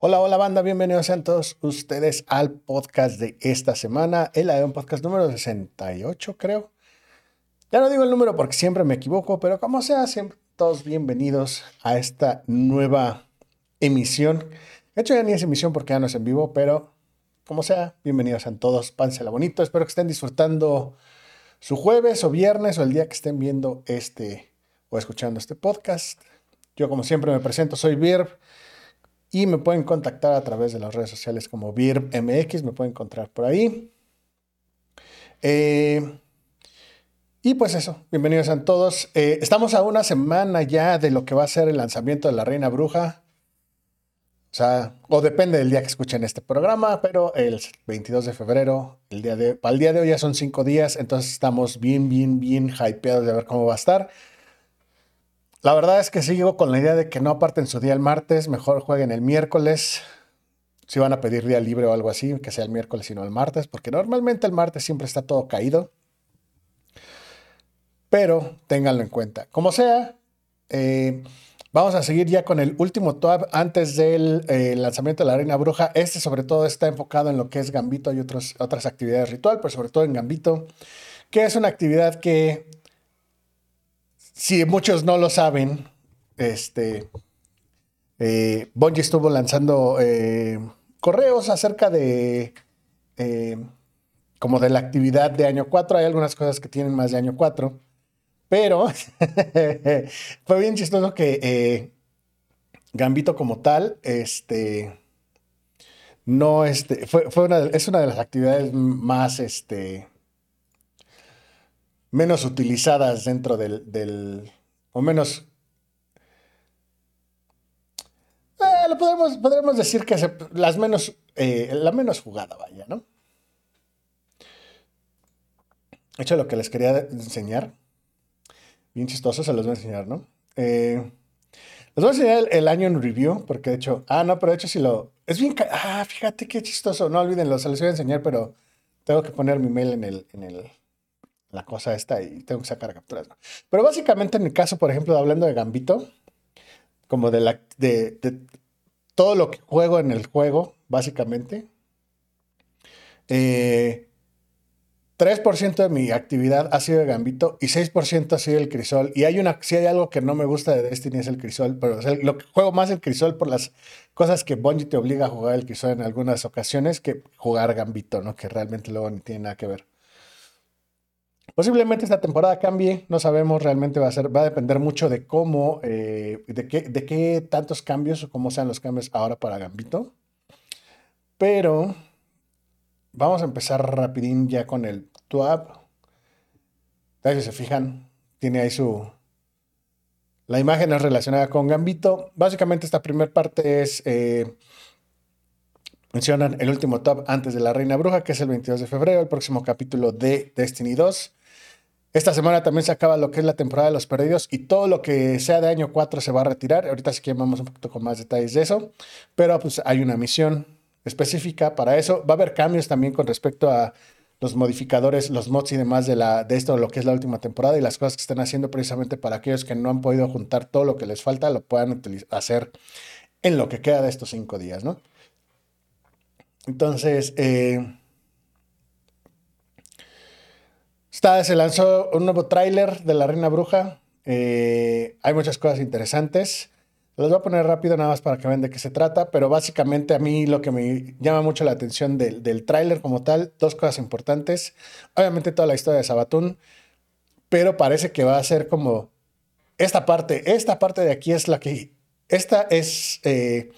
Hola, hola banda, bienvenidos sean todos ustedes al podcast de esta semana, el un podcast número 68 creo. Ya no digo el número porque siempre me equivoco, pero como sea, siempre todos bienvenidos a esta nueva emisión. De hecho ya ni es emisión porque ya no es en vivo, pero como sea, bienvenidos a todos, pánsela bonito, espero que estén disfrutando su jueves o viernes o el día que estén viendo este o escuchando este podcast. Yo como siempre me presento, soy Virb y me pueden contactar a través de las redes sociales como VirbMX, me pueden encontrar por ahí. Eh, y pues eso, bienvenidos a todos. Eh, estamos a una semana ya de lo que va a ser el lanzamiento de La Reina Bruja. O sea, o depende del día que escuchen este programa, pero el 22 de febrero, el día de, al día de hoy ya son cinco días, entonces estamos bien, bien, bien hypeados de ver cómo va a estar. La verdad es que sigo con la idea de que no aparten su día el martes, mejor jueguen el miércoles. Si van a pedir día libre o algo así, que sea el miércoles y no el martes, porque normalmente el martes siempre está todo caído. Pero ténganlo en cuenta. Como sea, eh, vamos a seguir ya con el último tab antes del eh, lanzamiento de la Reina Bruja. Este sobre todo está enfocado en lo que es Gambito y otras actividades ritual, pero sobre todo en Gambito, que es una actividad que si muchos no lo saben, este, eh, estuvo lanzando eh, correos acerca de eh, como de la actividad de año 4. Hay algunas cosas que tienen más de año 4, pero fue bien chistoso que eh, Gambito como tal, este, no, este, fue, fue una, es una de las actividades más, este, menos utilizadas dentro del, o menos... Eh, lo podemos, podremos decir que las menos, eh, la menos jugada, vaya, ¿no? De hecho, lo que les quería enseñar, bien chistoso, se los voy a enseñar, ¿no? Eh, les voy a enseñar el, año en review, porque de hecho, ah, no, pero de hecho si lo, es bien, ah, fíjate qué chistoso, no olvídenlo, se los voy a enseñar, pero tengo que poner mi mail en el, en el, la cosa esta y tengo que sacar capturas. Pero básicamente en mi caso, por ejemplo, hablando de Gambito, como de, la, de, todo lo que juego en el juego, básicamente, 3% eh, de mi actividad ha sido de Gambito y 6% ha sido el Crisol. Y hay una, si hay algo que no me gusta de Destiny es el Crisol, pero lo que juego más el Crisol por las cosas que Bungie te obliga a jugar el Crisol en algunas ocasiones que jugar Gambito, ¿no? Que realmente luego ni tiene nada que ver. Posiblemente esta temporada cambie, no sabemos, realmente va a ser, va a depender mucho de cómo, eh, de, qué, de qué tantos cambios o cómo sean los cambios ahora para Gambito. Pero vamos a empezar rapidín ya con el TWAP. Si se fijan, tiene ahí su... La imagen es relacionada con Gambito. Básicamente esta primera parte es... Eh, mencionan el último top antes de la Reina Bruja, que es el 22 de febrero, el próximo capítulo de Destiny 2. Esta semana también se acaba lo que es la temporada de los perdidos y todo lo que sea de año 4 se va a retirar. Ahorita sí que vamos un poquito con más detalles de eso, pero pues hay una misión específica para eso. Va a haber cambios también con respecto a los modificadores, los mods y demás de, la, de esto, lo que es la última temporada y las cosas que están haciendo precisamente para aquellos que no han podido juntar todo lo que les falta, lo puedan hacer en lo que queda de estos cinco días, ¿no? Entonces, eh, se lanzó un nuevo tráiler de La Reina Bruja. Eh, hay muchas cosas interesantes. Los voy a poner rápido nada más para que vean de qué se trata, pero básicamente a mí lo que me llama mucho la atención del, del tráiler como tal, dos cosas importantes. Obviamente toda la historia de Sabatún, pero parece que va a ser como esta parte, esta parte de aquí es la que, esta es... Eh,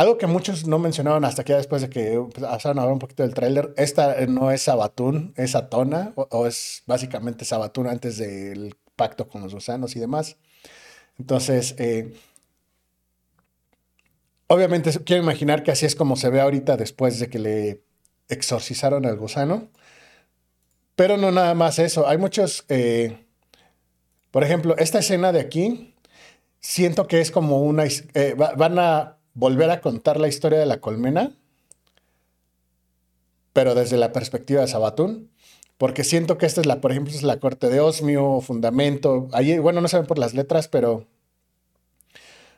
algo que muchos no mencionaban hasta que después de que pasaron a hablar un poquito del tráiler, esta no es Sabatún, es Atona, o, es básicamente Sabatún antes del pacto con los gusanos y demás. Entonces, eh, obviamente quiero imaginar que así es como se ve ahorita después de que le exorcizaron al gusano. Pero no nada más eso, hay muchos, eh, por ejemplo, esta escena de aquí, siento que es como una, eh, van a volver a contar la historia de la colmena, pero desde la perspectiva de Sabatún, porque siento que esta es la, por ejemplo, es la corte de Osmio, Fundamento, ahí, bueno, no saben por las letras, pero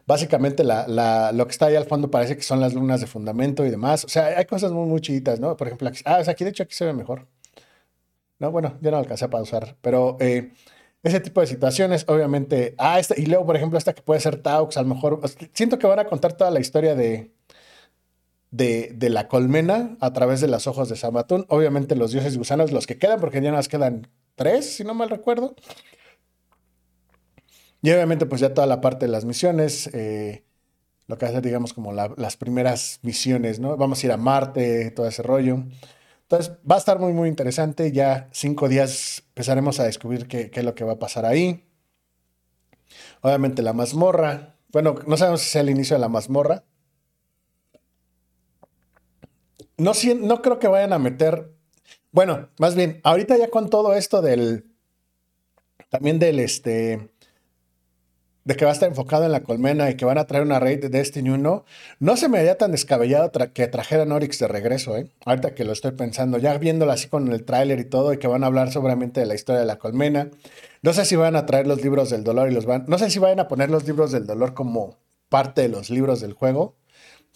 Básicamente lo que está ahí al fondo parece que son las lunas de fundamento y demás. O sea, hay cosas muy, muy chiditas, ¿no? Por ejemplo, aquí, ah, aquí de hecho aquí se ve mejor. No, bueno, ya no alcancé a pausar, pero eh, ese tipo de situaciones, obviamente. Ah, esta, y luego, por ejemplo, esta que puede ser Taux, a lo mejor. Siento que van a contar toda la historia de, de, la colmena a través de los ojos de Samatún. Obviamente, los dioses gusanos, los que quedan, porque ya nos quedan tres, si no mal recuerdo. Y obviamente, pues ya toda la parte de las misiones, eh, lo que hace, digamos, como las primeras misiones, ¿no? Vamos a ir a Marte, todo ese rollo. Entonces, va a estar muy, muy interesante. Ya cinco días empezaremos a descubrir qué, es lo que va a pasar ahí. Obviamente, la mazmorra. Bueno, no sabemos si sea el inicio de la mazmorra. No, no creo que vayan a meter. Bueno, más bien, ahorita ya con todo esto del. También del este de que va a estar enfocado en la colmena y que van a traer una raid de Destiny 1, no se me haría tan descabellado que trajeran Oryx de regreso, ¿eh? Ahorita que lo estoy pensando, ya viéndolo así con el tráiler y todo, y que van a hablar seguramente de la historia de la colmena. No sé si van a traer los libros del dolor y los van. No sé si vayan a poner los libros del dolor como parte de los libros del juego,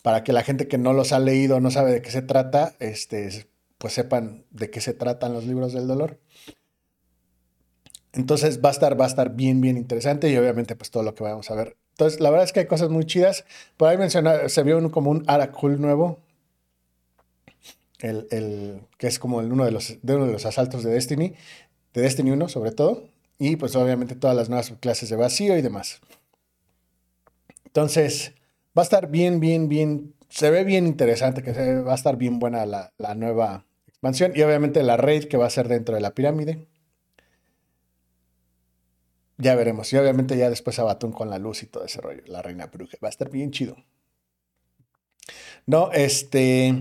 para que la gente que no los ha leído, no sabe de qué se trata, este, pues sepan de qué se tratan los libros del dolor. Entonces va a estar, va a estar bien, bien interesante y obviamente pues todo lo que vamos a ver. Entonces la verdad es que hay cosas muy chidas. Por ahí menciona, se vio como un Aracul nuevo, el, el, que es como uno, de los, de uno de los asaltos de Destiny, de Destiny 1 sobre todo. Y pues obviamente todas las nuevas clases de vacío y demás. Entonces va a estar bien, bien, bien, se ve bien interesante, que se, va a estar bien buena la, la nueva expansión. Y obviamente la raid que va a ser dentro de la pirámide. Ya veremos. Y obviamente ya después Abatún con la luz y todo ese rollo. La reina bruja. Va a estar bien chido. No, este.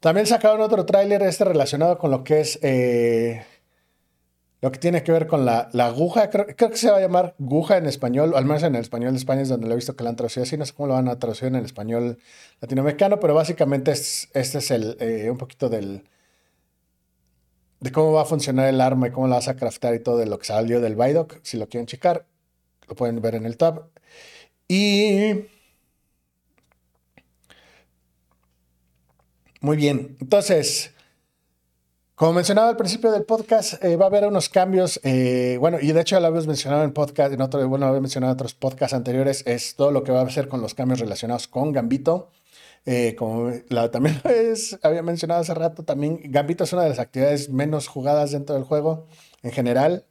También sacaron otro tráiler este relacionado con lo que es. Eh, lo que tiene que ver con la, la aguja. Creo, que se va a llamar aguja en español. Al menos en el español de España es donde lo he visto que la han traducido así. No sé cómo lo van a traducir en el español latinoamericano. Pero básicamente es, este es el, eh, un poquito del de cómo va a funcionar el arma y cómo la vas a craftar y todo de lo que salió del Vidoc. Si lo quieren checar, lo pueden ver en el tab. Y... Muy bien, entonces, como mencionaba al principio del podcast, eh, va a haber unos cambios, eh, bueno, y de hecho ya lo habíamos mencionado en podcast, en otro, bueno, lo había mencionado en otros podcasts anteriores, es todo lo que va a hacer con los cambios relacionados con Gambito. Eh, como también había mencionado hace rato, también Gambito es una de las actividades menos jugadas dentro del juego en general.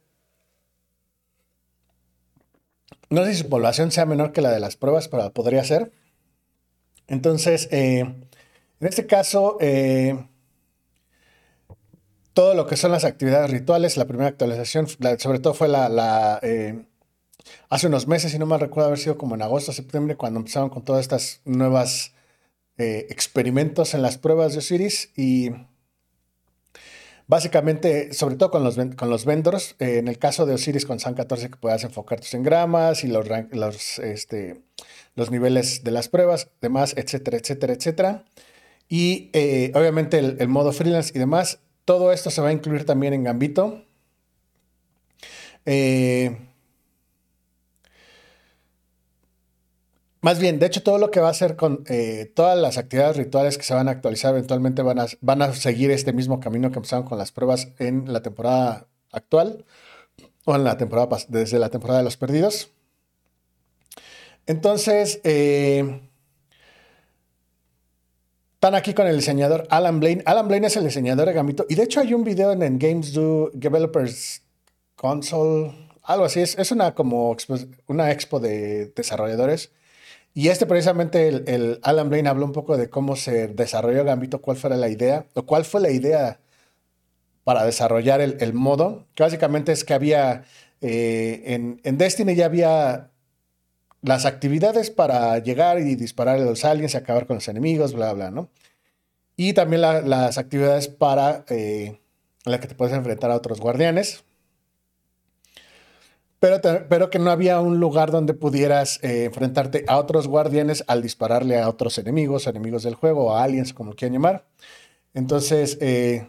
No sé si su población sea menor que la de las pruebas, pero podría ser. Entonces, eh, en este caso, eh, todo lo que son las actividades rituales, la primera actualización, sobre todo fue la, hace unos meses, si no me recuerdo haber sido como en agosto, septiembre, cuando empezaron con todas estas nuevas eh, experimentos en las pruebas de Osiris y básicamente, sobre todo con los, con los vendors, eh, en el caso de Osiris con San 14 que puedas enfocar tus engramas y los, los, este, los niveles de las pruebas, demás, etcétera, etcétera, etcétera. Y eh, obviamente el, modo freelance y demás, todo esto se va a incluir también en Gambito. Más bien, de hecho, todo lo que va a hacer con eh, todas las actividades rituales que se van a actualizar eventualmente van a, seguir este mismo camino que empezaron con las pruebas en la temporada actual o en la temporada desde la temporada de los perdidos. Entonces, eh, están aquí con el diseñador Alan Blaine. Alan Blaine es el diseñador de Gambito. Y de hecho hay un video en, Games Do Developers Console, algo así. Es, es una como una expo de desarrolladores y este precisamente, el, Alan Blaine habló un poco de cómo se desarrolló Gambito, cuál fue la idea, o cuál fue la idea para desarrollar el, modo, que básicamente es que había, eh, en, Destiny ya había las actividades para llegar y disparar a los aliens y acabar con los enemigos, bla, bla, ¿no? Y también las actividades para eh, las que te puedes enfrentar a otros guardianes, pero, que no había un lugar donde pudieras eh, enfrentarte a otros guardianes al dispararle a otros enemigos, enemigos del juego, a aliens, como quieran llamar. Entonces, eh,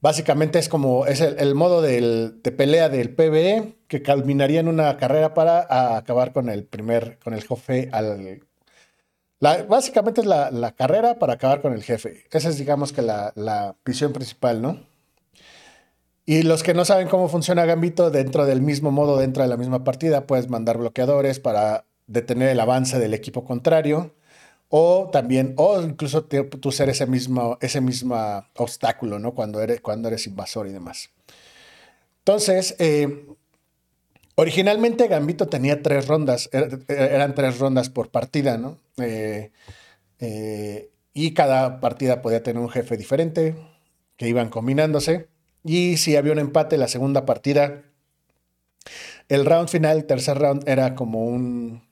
Básicamente es como es el, modo de pelea del PvE que culminaría en una carrera para acabar con el primer, con el jefe al... básicamente es la, carrera para acabar con el jefe. Esa es digamos que la, la visión principal, ¿no? Y los que no saben cómo funciona Gambito, dentro del mismo modo, dentro de la misma partida, puedes mandar bloqueadores para detener el avance del equipo contrario o también, o incluso tú ser ese mismo, ese mismo obstáculo, ¿no? Cuando eres, cuando eres invasor y demás. Entonces, eh, originalmente Gambito tenía tres rondas, er, eran tres rondas por partida, ¿no? Eh, eh, y cada partida podía tener un jefe diferente que iban combinándose. Y si había un empate, la segunda partida, el round final, el tercer round, era como un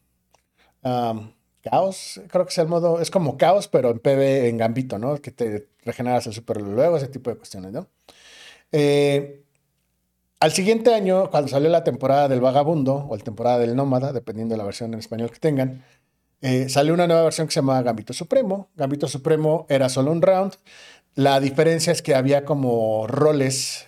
caos, creo que es el modo, es como caos, pero en PB, en Gambito, ¿no? Que te regeneras el super luego, ese tipo de cuestiones, ¿no? Eh, al siguiente año, cuando salió la temporada del Vagabundo o la temporada del Nómada, dependiendo de la versión en español que tengan, eh, salió una nueva versión que se llama Gambito Supremo. Gambito Supremo era solo un round. La diferencia es que había como roles,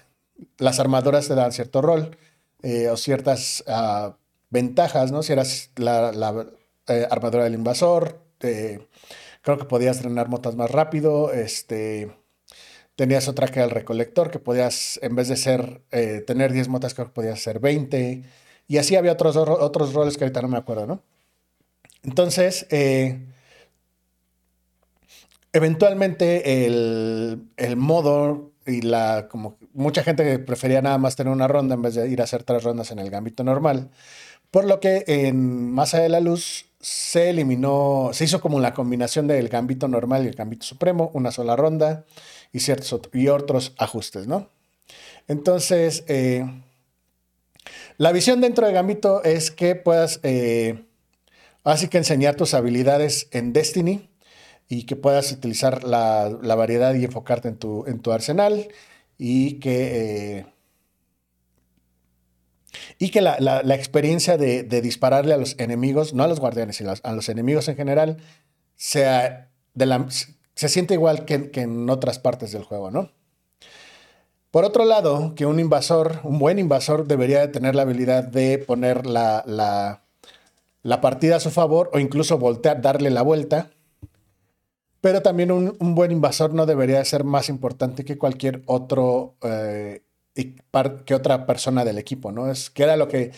las armadoras te dan cierto rol eh, o ciertas ah, ventajas, ¿no? Si eras la eh, armadura del invasor, creo que podías drenar motas más rápido, este, tenías otra que era el recolector, que podías, en vez de ser, eh, tener 10 motas, creo que podías ser 20, y así había otros, otros roles que ahorita no me acuerdo, ¿no? Entonces, eventualmente el, el, modo y la, como mucha gente prefería nada más tener una ronda en vez de ir a hacer tres rondas en el gambito normal, por lo que en Masa de la Luz se eliminó, se hizo como la combinación del gambito normal y el gambito supremo, una sola ronda y, ciertos y otros ajustes, ¿no? Entonces, eh, la visión dentro de gambito es que puedas, eh, así que enseñar tus habilidades en Destiny y que puedas utilizar la, variedad y enfocarte en tu, en tu arsenal y que... Eh, y que la, experiencia de, dispararle a los enemigos, no a los guardianes, sino a los enemigos en general, sea la, se siente igual que, en otras partes del juego, ¿no? Por otro lado, que un invasor, un buen invasor, debería de tener la habilidad de poner la, la, partida a su favor o incluso voltear, darle la vuelta. Pero también un, buen invasor no debería ser más importante que cualquier otro eh, que otra persona del equipo, ¿no? Es que era lo que...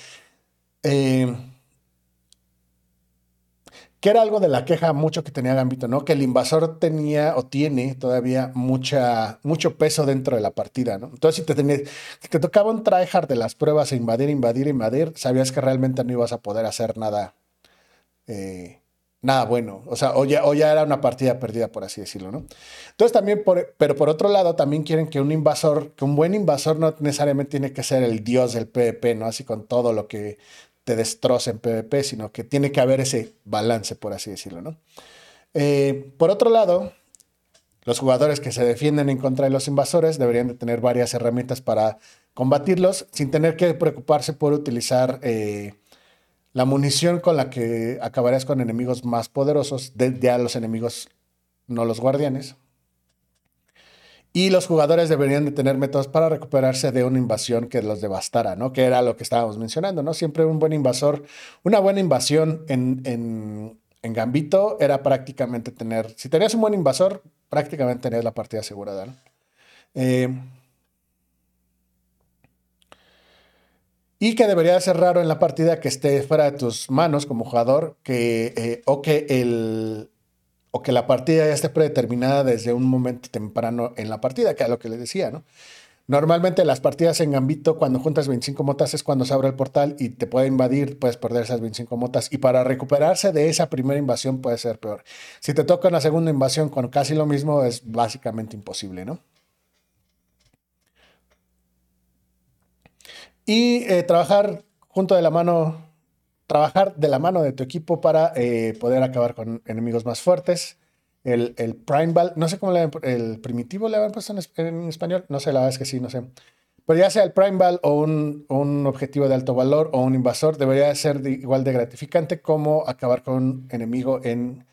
Eh, que era algo de la queja mucho que tenía Gambito, ¿no? Que el invasor tenía o tiene todavía mucha, mucho peso dentro de la partida, ¿no? Entonces, si te, tenía, si te tocaba un tryhard de las pruebas e invadir, invadir, invadir, sabías que realmente no ibas a poder hacer nada eh, nada bueno. O sea, o ya, ya, era una partida perdida, por así decirlo, ¿no? Entonces también, pero por otro lado, también quieren que un invasor, que un buen invasor no necesariamente tiene que ser el dios del PvP, ¿no? Así con todo lo que te destroza en PvP, sino que tiene que haber ese balance, por así decirlo, ¿no? Eh, por otro lado, los jugadores que se defienden en contra de los invasores deberían de tener varias herramientas para combatirlos sin tener que preocuparse por utilizar... Eh, la munición con la que acabarías con enemigos más poderosos, de, ya los enemigos, no los guardianes. Y los jugadores deberían de tener métodos para recuperarse de una invasión que los devastara, ¿no? Que era lo que estábamos mencionando, ¿no? Siempre un buen invasor, una buena invasión en, en, Gambito era prácticamente tener, si tenías un buen invasor, prácticamente tenías la partida asegurada, ¿no? Eh, y que debería ser raro en la partida que esté fuera de tus manos como jugador que, eh, o, que el, o que la partida ya esté predeterminada desde un momento temprano en la partida, que es lo que les decía, ¿no? Normalmente las partidas en Gambito, cuando juntas 25 motas, es cuando se abre el portal y te puede invadir, puedes perder esas 25 motas. Y para recuperarse de esa primera invasión puede ser peor. Si te toca una segunda invasión con casi lo mismo, es básicamente imposible, ¿no? Y eh, trabajar junto de la mano, trabajar de la mano de tu equipo para eh, poder acabar con enemigos más fuertes. El, el Primeval, no sé cómo le el primitivo le habían puesto en, español, no sé, la verdad es que sí, no sé. Pero ya sea el Primeval o un, un objetivo de alto valor o un invasor, debería ser igual de gratificante como acabar con un enemigo en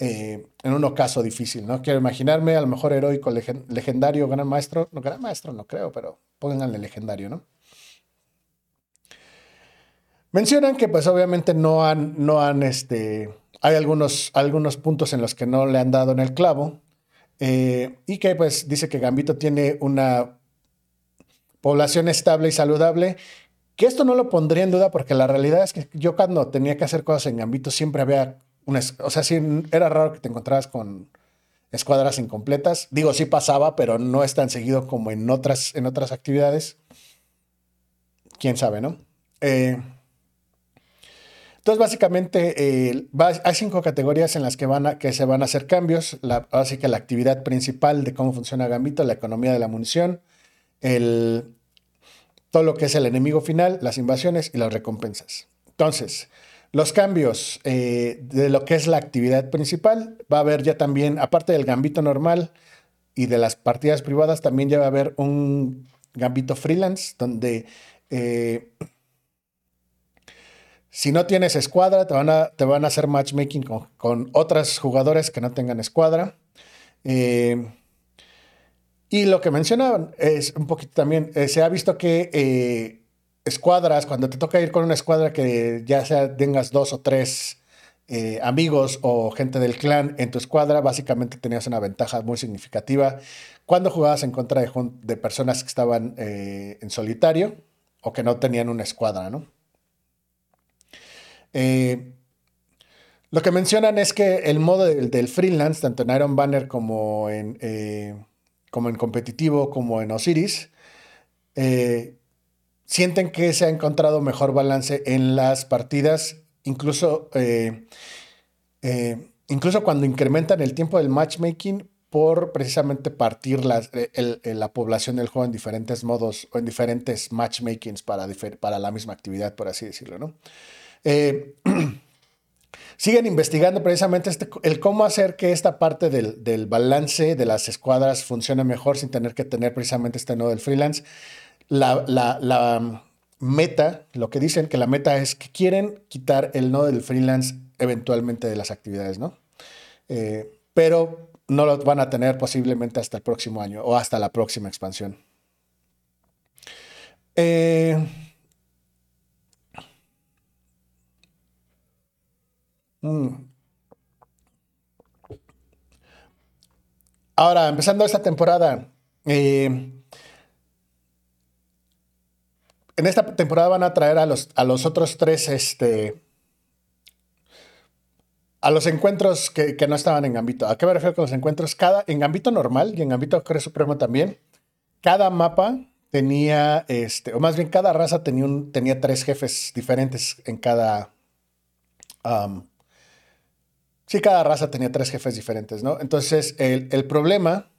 eh, en un ocaso difícil, ¿no? Quiero imaginarme a lo mejor heroico, legendario, gran maestro, no gran maestro, no creo, pero pónganle legendario, ¿no? Mencionan que pues obviamente no han, no han, este, hay algunos, algunos puntos en los que no le han dado en el clavo eh, y que pues dice que Gambito tiene una población estable y saludable, que esto no lo pondría en duda porque la realidad es que yo cuando tenía que hacer cosas en Gambito siempre había una, o sea, sí era raro que te encontraras con escuadras incompletas. Digo, sí pasaba, pero no es tan seguido como en otras, en otras actividades. Quién sabe, ¿no? Eh, entonces, básicamente, eh, hay cinco categorías en las que, se van a hacer cambios. La, así que la actividad principal de cómo funciona Gambito, la economía de la munición, el, todo lo que es el enemigo final, las invasiones y las recompensas. Entonces, los cambios eh, de lo que es la actividad principal, va a haber ya también, aparte del Gambito normal y de las partidas privadas, también ya va a haber un Gambito freelance, donde... Eh, si no tienes escuadra, te van a, te van a hacer matchmaking con, con otros jugadores que no tengan escuadra. Eh, y lo que mencionaban es un poquito también, eh, se ha visto que eh, escuadras, cuando te toca ir con una escuadra que ya sea tengas dos o tres amigos o gente del clan en tu escuadra, básicamente tenías una ventaja muy significativa cuando jugabas en contra de personas que estaban en solitario o que no tenían una escuadra, ¿no? Eh, lo que mencionan es que el modo del, freelance, tanto en Iron Banner como en, eh, como en competitivo, como en Osiris, eh, sienten que se ha encontrado mejor balance en las partidas, incluso, incluso cuando incrementan el tiempo del matchmaking por precisamente partir la, la población del juego en diferentes modos o en diferentes matchmakings para, para la misma actividad, por así decirlo, ¿no? Eh, siguen investigando precisamente este, el cómo hacer que esta parte del, balance de las escuadras funcione mejor sin tener que tener precisamente este nodo del freelance. La, meta, lo que dicen que la meta es que quieren quitar el nodo del freelance eventualmente de las actividades, ¿no? Eh, pero no lo van a tener posiblemente hasta el próximo año o hasta la próxima expansión. Eh, Ahora, empezando esta temporada, eh, en esta temporada van a traer a los, a los otros tres, este, a los encuentros que, no estaban en Gambito. ¿A qué me refiero con los encuentros? Cada, en Gambito normal y en Gambito Creo Supremo también, cada mapa tenía, este, o más bien cada raza tenía, tenía tres jefes diferentes en cada, Sí, cada raza tenía tres jefes diferentes, ¿no? Entonces, el, problema...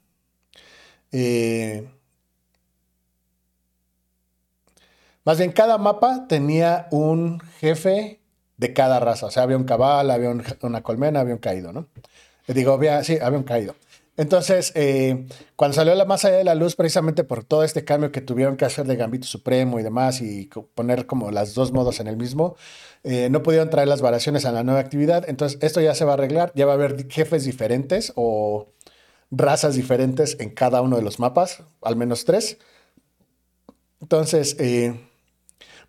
Eh, más bien, cada mapa tenía un jefe de cada raza. O sea, había un cabal, había una colmena, había un caído, ¿no? Digo, había, sí, había un caído. Entonces, eh, cuando salió la más allá de la luz, precisamente por todo este cambio que tuvieron que hacer de Gambito Supremo y demás, y poner como las dos modos en el mismo, eh, no pudieron traer las variaciones a la nueva actividad. Entonces, esto ya se va a arreglar, ya va a haber jefes diferentes o razas diferentes en cada uno de los mapas, al menos tres. Entonces, eh,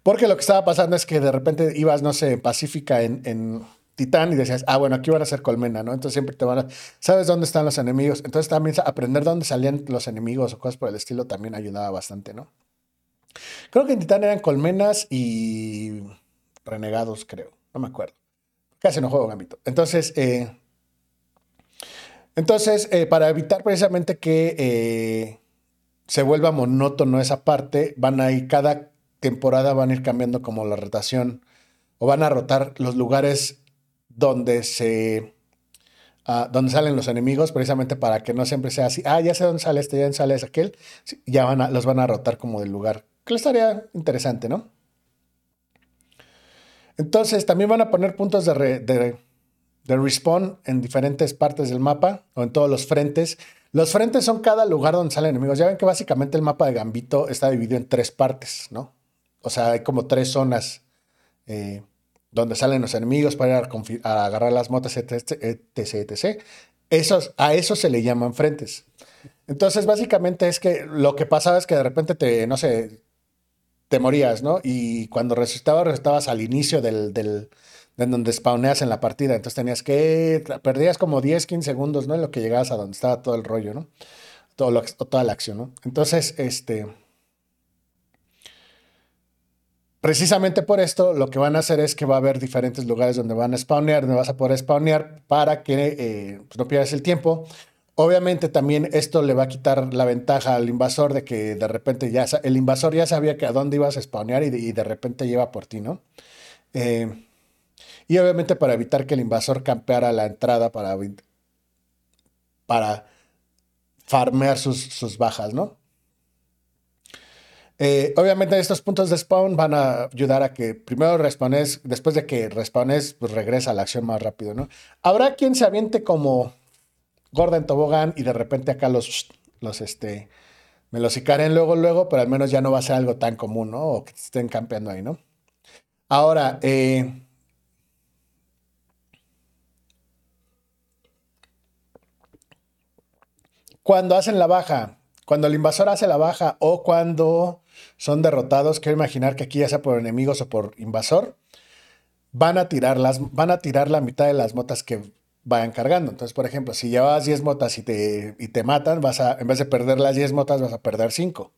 porque lo que estaba pasando es que de repente ibas, no sé, Pacífica en Titán y decías, ah, bueno, aquí van a ser colmena, ¿no? Entonces siempre te van a, ¿sabes dónde están los enemigos? Entonces también aprender dónde salían los enemigos o cosas por el estilo también ayudaba bastante, ¿no? Creo que en Titán eran colmenas y renegados, creo, no me acuerdo. Casi no juego Gambito. Entonces, eh, entonces eh, para evitar precisamente que eh, se vuelva monótono esa parte, van a ir, cada temporada van a ir cambiando como la rotación o van a rotar los lugares donde se uh, donde salen los enemigos, precisamente para que no siempre sea así, ah, ya sé dónde sale este, ya sale aquel, ya van los van a rotar como del lugar. Que estaría interesante, ¿no? Entonces, también van a poner puntos de, de, de, respawn en diferentes partes del mapa o en todos los frentes. Los frentes son cada lugar donde salen enemigos. Ya ven que básicamente el mapa de Gambito está dividido en tres partes, ¿no? O sea, hay como tres zonas. Eh, donde salen los enemigos para a, agarrar las motas, etc, etc, Esos, a eso se le llaman frentes. Entonces, básicamente es que lo que pasaba es que de repente te, no sé, te morías, ¿no? Y cuando resucitabas, resucitabas al inicio del, del de donde spawneas en la partida. Entonces tenías que, perdías como 10, 15 segundos, ¿no? En lo que llegabas a donde estaba todo el rollo, ¿no? Todo lo, toda la acción, ¿no? Entonces, este... Precisamente por esto, lo que van a hacer es que va a haber diferentes lugares donde van a spawnear, donde vas a poder spawnear para que eh, pues, no pierdas el tiempo. Obviamente también esto le va a quitar la ventaja al invasor de que de repente ya el invasor ya sabía que a dónde ibas a spawnear y de, repente lleva por ti, ¿no? Eh, y obviamente para evitar que el invasor campeara la entrada para, para farmear sus, sus bajas, ¿no? Eh, obviamente estos puntos de spawn van a ayudar a que primero respawnes, después de que respawnes, pues regresa a la acción más rápido, ¿no? Habrá quien se aviente como gorda en tobogán y de repente acá los, los, este, me los icaren luego, luego, pero al menos ya no va a ser algo tan común, ¿no? O que estén campeando ahí, ¿no? Ahora, eh, cuando hacen la baja, cuando el invasor hace la baja o cuando son derrotados, quiero imaginar que aquí ya sea por enemigos o por invasor, van a tirar, las, van a tirar la mitad de las motas que vayan cargando. Entonces, por ejemplo, si llevas 10 motas y te, y te matan, vas a, en vez de perder las 10 motas, vas a perder 5.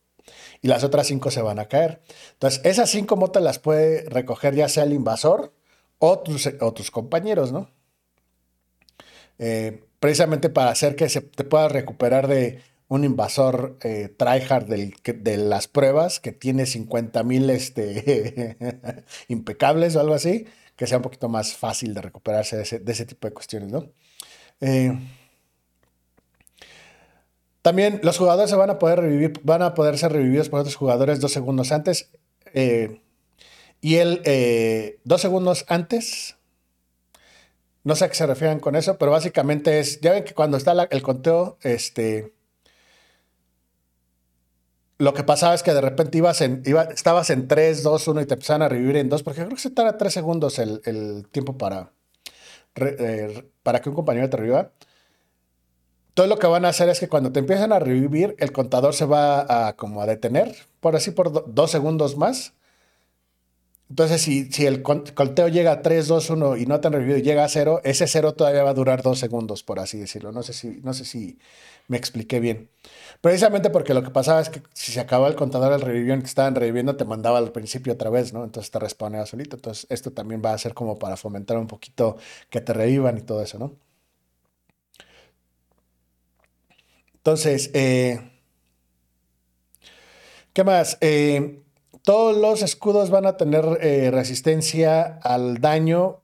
Y las otras 5 se van a caer. Entonces, esas 5 motas las puede recoger ya sea el invasor o tus, compañeros, ¿no? Eh, precisamente para hacer que se te puedas recuperar de un invasor eh, tryhard de las pruebas que tiene 50 mil este, impecables o algo así, que sea un poquito más fácil de recuperarse de ese, tipo de cuestiones, ¿no? Eh, también los jugadores se van a poder revivir, van a poder ser revividos por otros jugadores dos segundos antes. Eh, y él, eh, dos segundos antes, no sé a qué se refieren con eso, pero básicamente es, ya ven que cuando está el conteo, este, lo que pasaba es que de repente ibas en, estabas en 3, 2, 1 y te empezaban a revivir en 2, porque creo que se tarda 3 segundos el, tiempo para, eh, para que un compañero te reviva. Todo lo que van a hacer es que cuando te empiezan a revivir, el contador se va a como a detener, por así por 2 segundos más. Entonces, si, si el conteo llega a 3, 2, 1 y no te han revivido y llega a 0, ese 0 todavía va a durar 2 segundos, por así decirlo. No sé si, no sé si me expliqué bien. Precisamente porque lo que pasaba es que si se acababa el contador del revivión que estaban reviviendo, te mandaba al principio otra vez, ¿no? Entonces te respawnaba solito. Entonces, esto también va a ser como para fomentar un poquito que te revivan y todo eso, ¿no? Entonces, eh, ¿qué más? Eh, todos los escudos van a tener eh, resistencia al daño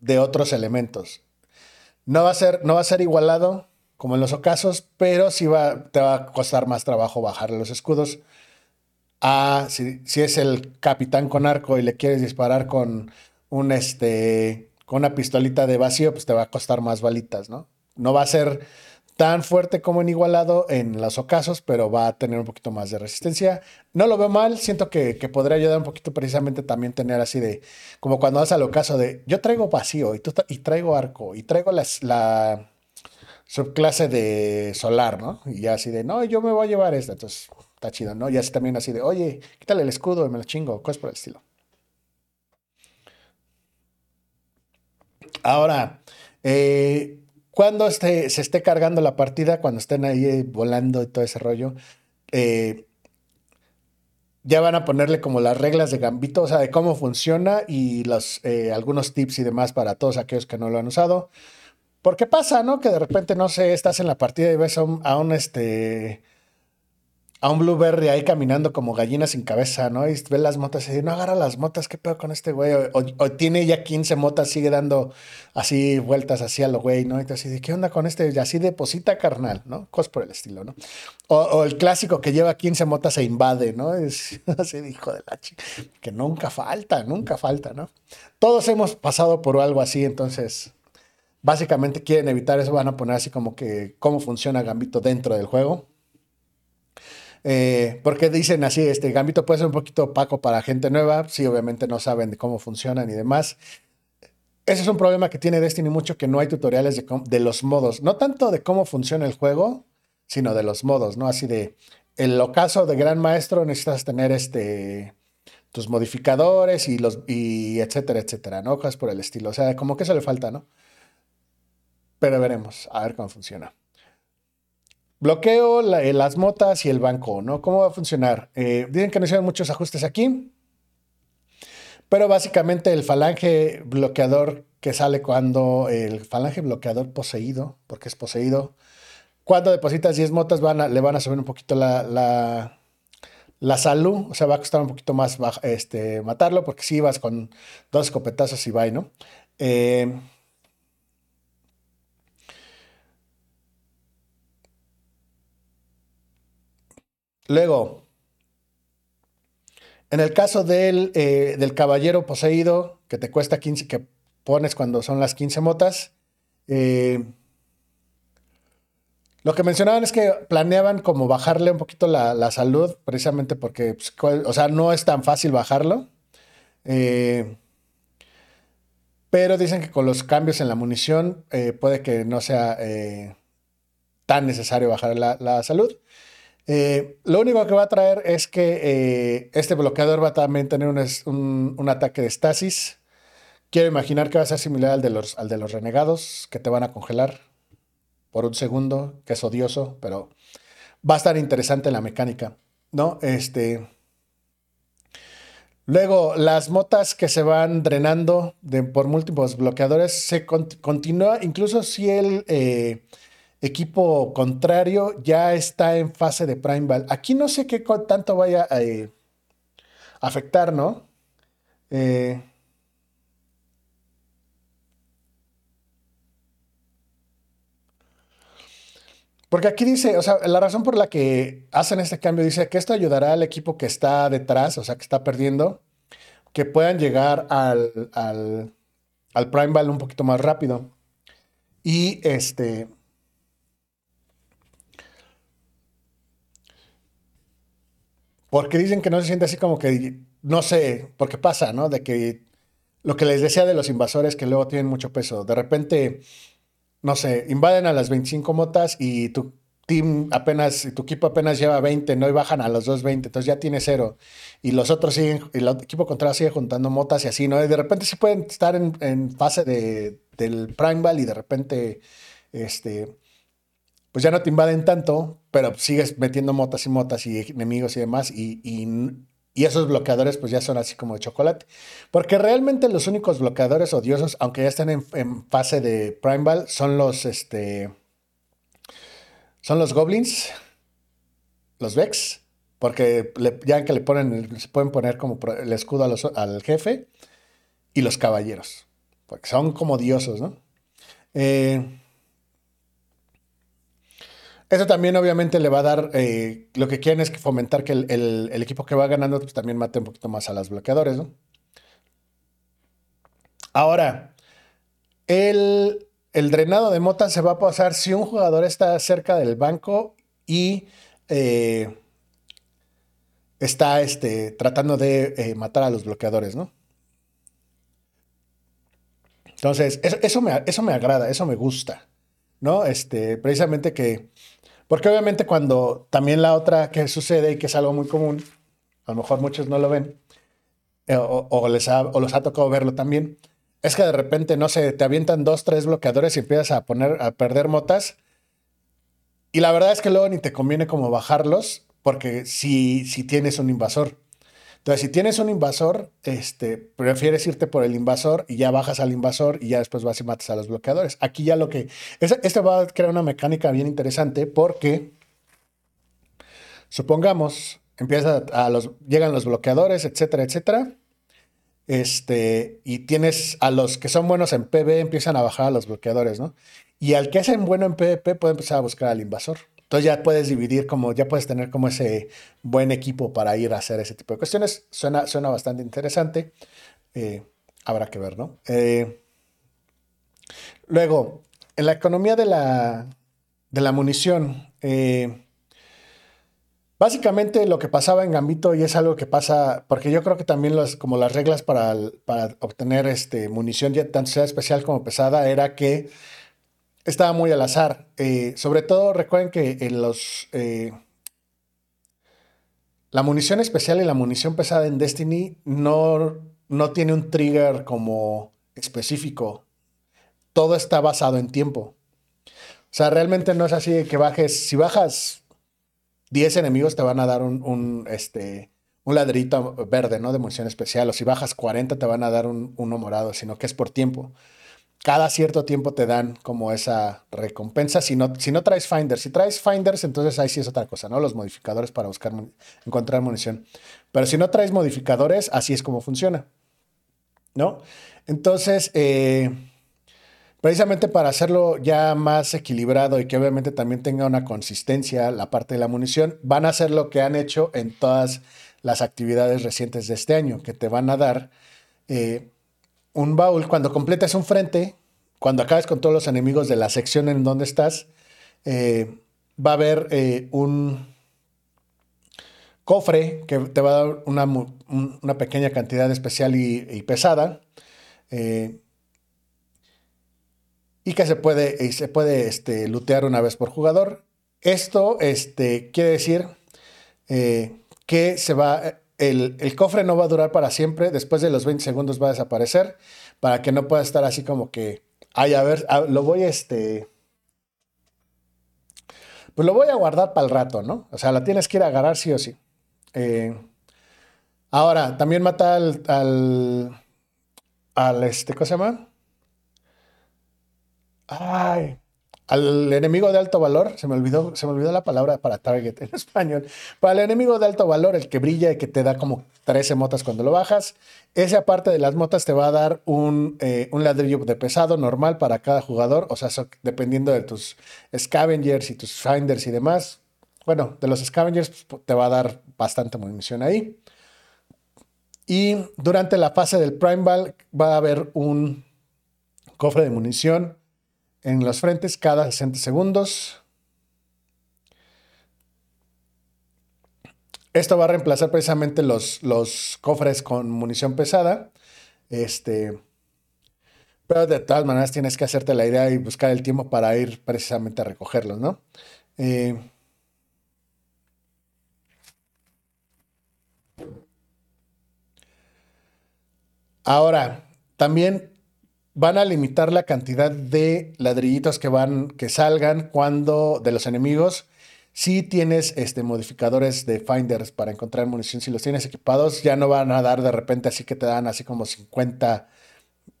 de otros elementos. No va a ser, no va a ser igualado como en los ocasos, pero sí va, te va a costar más trabajo bajar los escudos. Ah, si, es el capitán con arco y le quieres disparar con un este con una pistolita de vacío, pues te va a costar más balitas, ¿no? No va a ser tan fuerte como en igualado en los ocasos, pero va a tener un poquito más de resistencia. No lo veo mal, siento que, podría ayudar un poquito precisamente también tener así de, como cuando vas al ocaso de, yo traigo vacío y, tú, y traigo arco y traigo la, subclase de solar, ¿no? Y ya así de, no, yo me voy a llevar esta, entonces está chido, ¿no? Y así también así de, oye, quítale el escudo y me lo chingo, cosas por el estilo. Ahora, eh, cuando este, se esté cargando la partida, cuando estén ahí volando y todo ese rollo, eh, ya van a ponerle como las reglas de Gambito, o sea, de cómo funciona y los, eh, algunos tips y demás para todos aquellos que no lo han usado. Porque pasa, ¿no? Que de repente, no sé, estás en la partida y ves a un, este. A un Blueberry ahí caminando como gallina sin cabeza, ¿no? Y ves las motas y dices, no agarra las motas, ¿qué pedo con este güey? O, tiene ya 15 motas, sigue dando así vueltas así a lo güey, ¿no? Y te así, ¿qué onda con este? Y así deposita carnal, ¿no? Cosas por el estilo, ¿no? O, el clásico que lleva 15 motas e invade, ¿no? Es así, hijo de la chica. Que nunca falta, nunca falta, ¿no? Todos hemos pasado por algo así, entonces básicamente quieren evitar eso, van a poner así como que cómo funciona Gambito dentro del juego. Eh, porque dicen así, este Gambito puede ser un poquito opaco para gente nueva, sí, obviamente no saben de cómo funcionan y demás. Ese es un problema que tiene Destiny mucho, que no hay tutoriales de, los modos, no tanto de cómo funciona el juego, sino de los modos, ¿no? Así de, el ocaso de Gran Maestro necesitas tener este tus modificadores y los y etcétera, etcétera, ¿no? Cosas por el estilo. O sea, como que eso le falta, ¿no? Pero veremos, a ver cómo funciona. Bloqueo eh, las motas y el banco, ¿no? ¿Cómo va a funcionar? Eh, dicen que no hicieron muchos ajustes aquí, pero básicamente el falange bloqueador que sale cuando el falange bloqueador poseído, porque es poseído, cuando depositas 10 motas van le van a subir un poquito la, la salud, o sea, va a costar un poquito más este, matarlo, porque si vas con dos escopetazos y va, ¿no? Eh, luego, en el caso del, eh, del, caballero poseído, que te cuesta 15, que pones cuando son las 15 motas, eh, lo que mencionaban es que planeaban como bajarle un poquito la, salud, precisamente porque, pues, o sea, no es tan fácil bajarlo. Eh, pero dicen que con los cambios en la munición puede que no sea tan necesario bajar la, salud. Lo único que va a traer es que este bloqueador va a también tener un, un, ataque de estasis. Quiero imaginar que va a ser similar al de los, al de los renegados, que te van a congelar por un segundo, que es odioso, pero va a estar interesante la mecánica, ¿no? Este. Luego, las motas que se van drenando de, por múltiples bloqueadores se continúa, incluso si el eh, equipo contrario ya está en fase de Primeval. Aquí no sé qué tanto vaya a eh, afectar, ¿no? Eh, Porque aquí dice, o sea, la razón por la que hacen este cambio dice que esto ayudará al equipo que está detrás, o sea, que está perdiendo, que puedan llegar al, al, al Prime Ball un poquito más rápido. Y este. Porque dicen que no se siente así como que, no sé, porque pasa, ¿no? De que lo que les decía de los invasores que luego tienen mucho peso. De repente no sé, invaden a las 25 motas y tu team apenas, tu equipo apenas lleva 20, ¿no? Y bajan a los 220, entonces ya tiene cero. Y los otros siguen, el equipo contrario sigue juntando motas y así, ¿no? Y de repente sí pueden estar en, fase de, del Primeval y de repente, este, pues ya no te invaden tanto, pero sigues metiendo motas y motas y enemigos y demás, y, y esos bloqueadores pues ya son así como de chocolate. Porque realmente los únicos bloqueadores odiosos, aunque ya estén en, fase de Primeval, son los, este, son los Goblins, los Vex, porque ya que le ponen, se pueden poner como el escudo al jefe, y los caballeros, porque son como diosos, ¿no? Eh, eso también obviamente le va a dar, eh, lo que quieren es fomentar que el, equipo que va ganando pues, también mate un poquito más a los bloqueadores, ¿no? Ahora, el, drenado de mota se va a pasar si un jugador está cerca del banco y eh, está este, tratando de eh, matar a los bloqueadores, ¿no? Entonces, eso, eso, me, eso me agrada, eso me gusta, ¿no? Este, precisamente que porque obviamente cuando también la otra que sucede y que es algo muy común, a lo mejor muchos no lo ven, eh, o, les ha, o los ha tocado verlo también, es que de repente, no sé, te avientan dos, tres bloqueadores y empiezas a poner, a perder motas. Y la verdad es que luego ni te conviene como bajarlos, porque si, si tienes un invasor. Entonces, si tienes un invasor, este, prefieres irte por el invasor y ya bajas al invasor y ya después vas y matas a los bloqueadores. Aquí ya lo que... Este, va a crear una mecánica bien interesante porque, supongamos, empieza a los, llegan los bloqueadores, etcétera, etcétera. Este, y tienes a los que son buenos en PB, empiezan a bajar a los bloqueadores, ¿no? Y al que es bueno en PvP puede empezar a buscar al invasor. Entonces ya puedes dividir como, ya puedes tener como ese buen equipo para ir a hacer ese tipo de cuestiones. Suena, suena bastante interesante. Eh, habrá que ver, ¿no? Eh, luego, en la economía de la, de la munición, eh, Básicamente lo que pasaba en Gambito y es algo que pasa, porque yo creo que también las, como las reglas para, para obtener este, munición, ya tanto sea especial como pesada, era que estaba muy al azar. Eh, sobre todo recuerden que en los... Eh, la munición especial y la munición pesada en Destiny no, no tiene un trigger como específico. Todo está basado en tiempo. O sea, realmente no es así que bajes, si bajas 10 enemigos te van a dar un, este, un ladrito verde, ¿no? De munición especial. O si bajas 40 te van a dar un, uno morado, sino que es por tiempo. Cada cierto tiempo te dan como esa recompensa. Si no, si no traes finders, si traes finders, entonces ahí sí es otra cosa, ¿no? Los modificadores para buscar, encontrar munición. Pero si no traes modificadores, así es como funciona, ¿no? Entonces, eh, precisamente para hacerlo ya más equilibrado y que obviamente también tenga una consistencia la parte de la munición, van a hacer lo que han hecho en todas las actividades recientes de este año, que te van a dar eh, un baúl cuando completes un frente, cuando acabes con todos los enemigos de la sección en donde estás, eh, va a haber eh, un cofre que te va a dar una, pequeña cantidad especial y, pesada y que se puede, se puede este, lootear una vez por jugador. Esto este, quiere decir eh, que se va, el, cofre no va a durar para siempre, después de los 20 segundos va a desaparecer, para que no pueda estar así como que, ay, a ver, lo voy a este... Pues lo voy a guardar para el rato, ¿no? O sea, la tienes que ir a agarrar sí o sí. Eh, ahora, también mata al, al, al, este, ¿cómo se llama? Ay, al enemigo de alto valor, se me olvidó, la palabra para target en español. Para el enemigo de alto valor, el que brilla y que te da como 13 motas cuando lo bajas, ese aparte de las motas te va a dar un, eh, ladrillo de pesado normal para cada jugador, o sea, dependiendo de tus scavengers y tus finders y demás. Bueno, de los scavengers pues, te va a dar bastante munición ahí. Y durante la fase del Primeval va a haber un cofre de munición en los frentes cada 60 segundos. Esto va a reemplazar precisamente los, los cofres con munición pesada. Este, pero de todas maneras tienes que hacerte la idea y buscar el tiempo para ir precisamente a recogerlos, ¿no? Eh, ahora, también van a limitar la cantidad de ladrillitos que van, que salgan cuando de los enemigos. Si tienes este, modificadores de finders para encontrar munición, si los tienes equipados, ya no van a dar de repente así que te dan así como 50,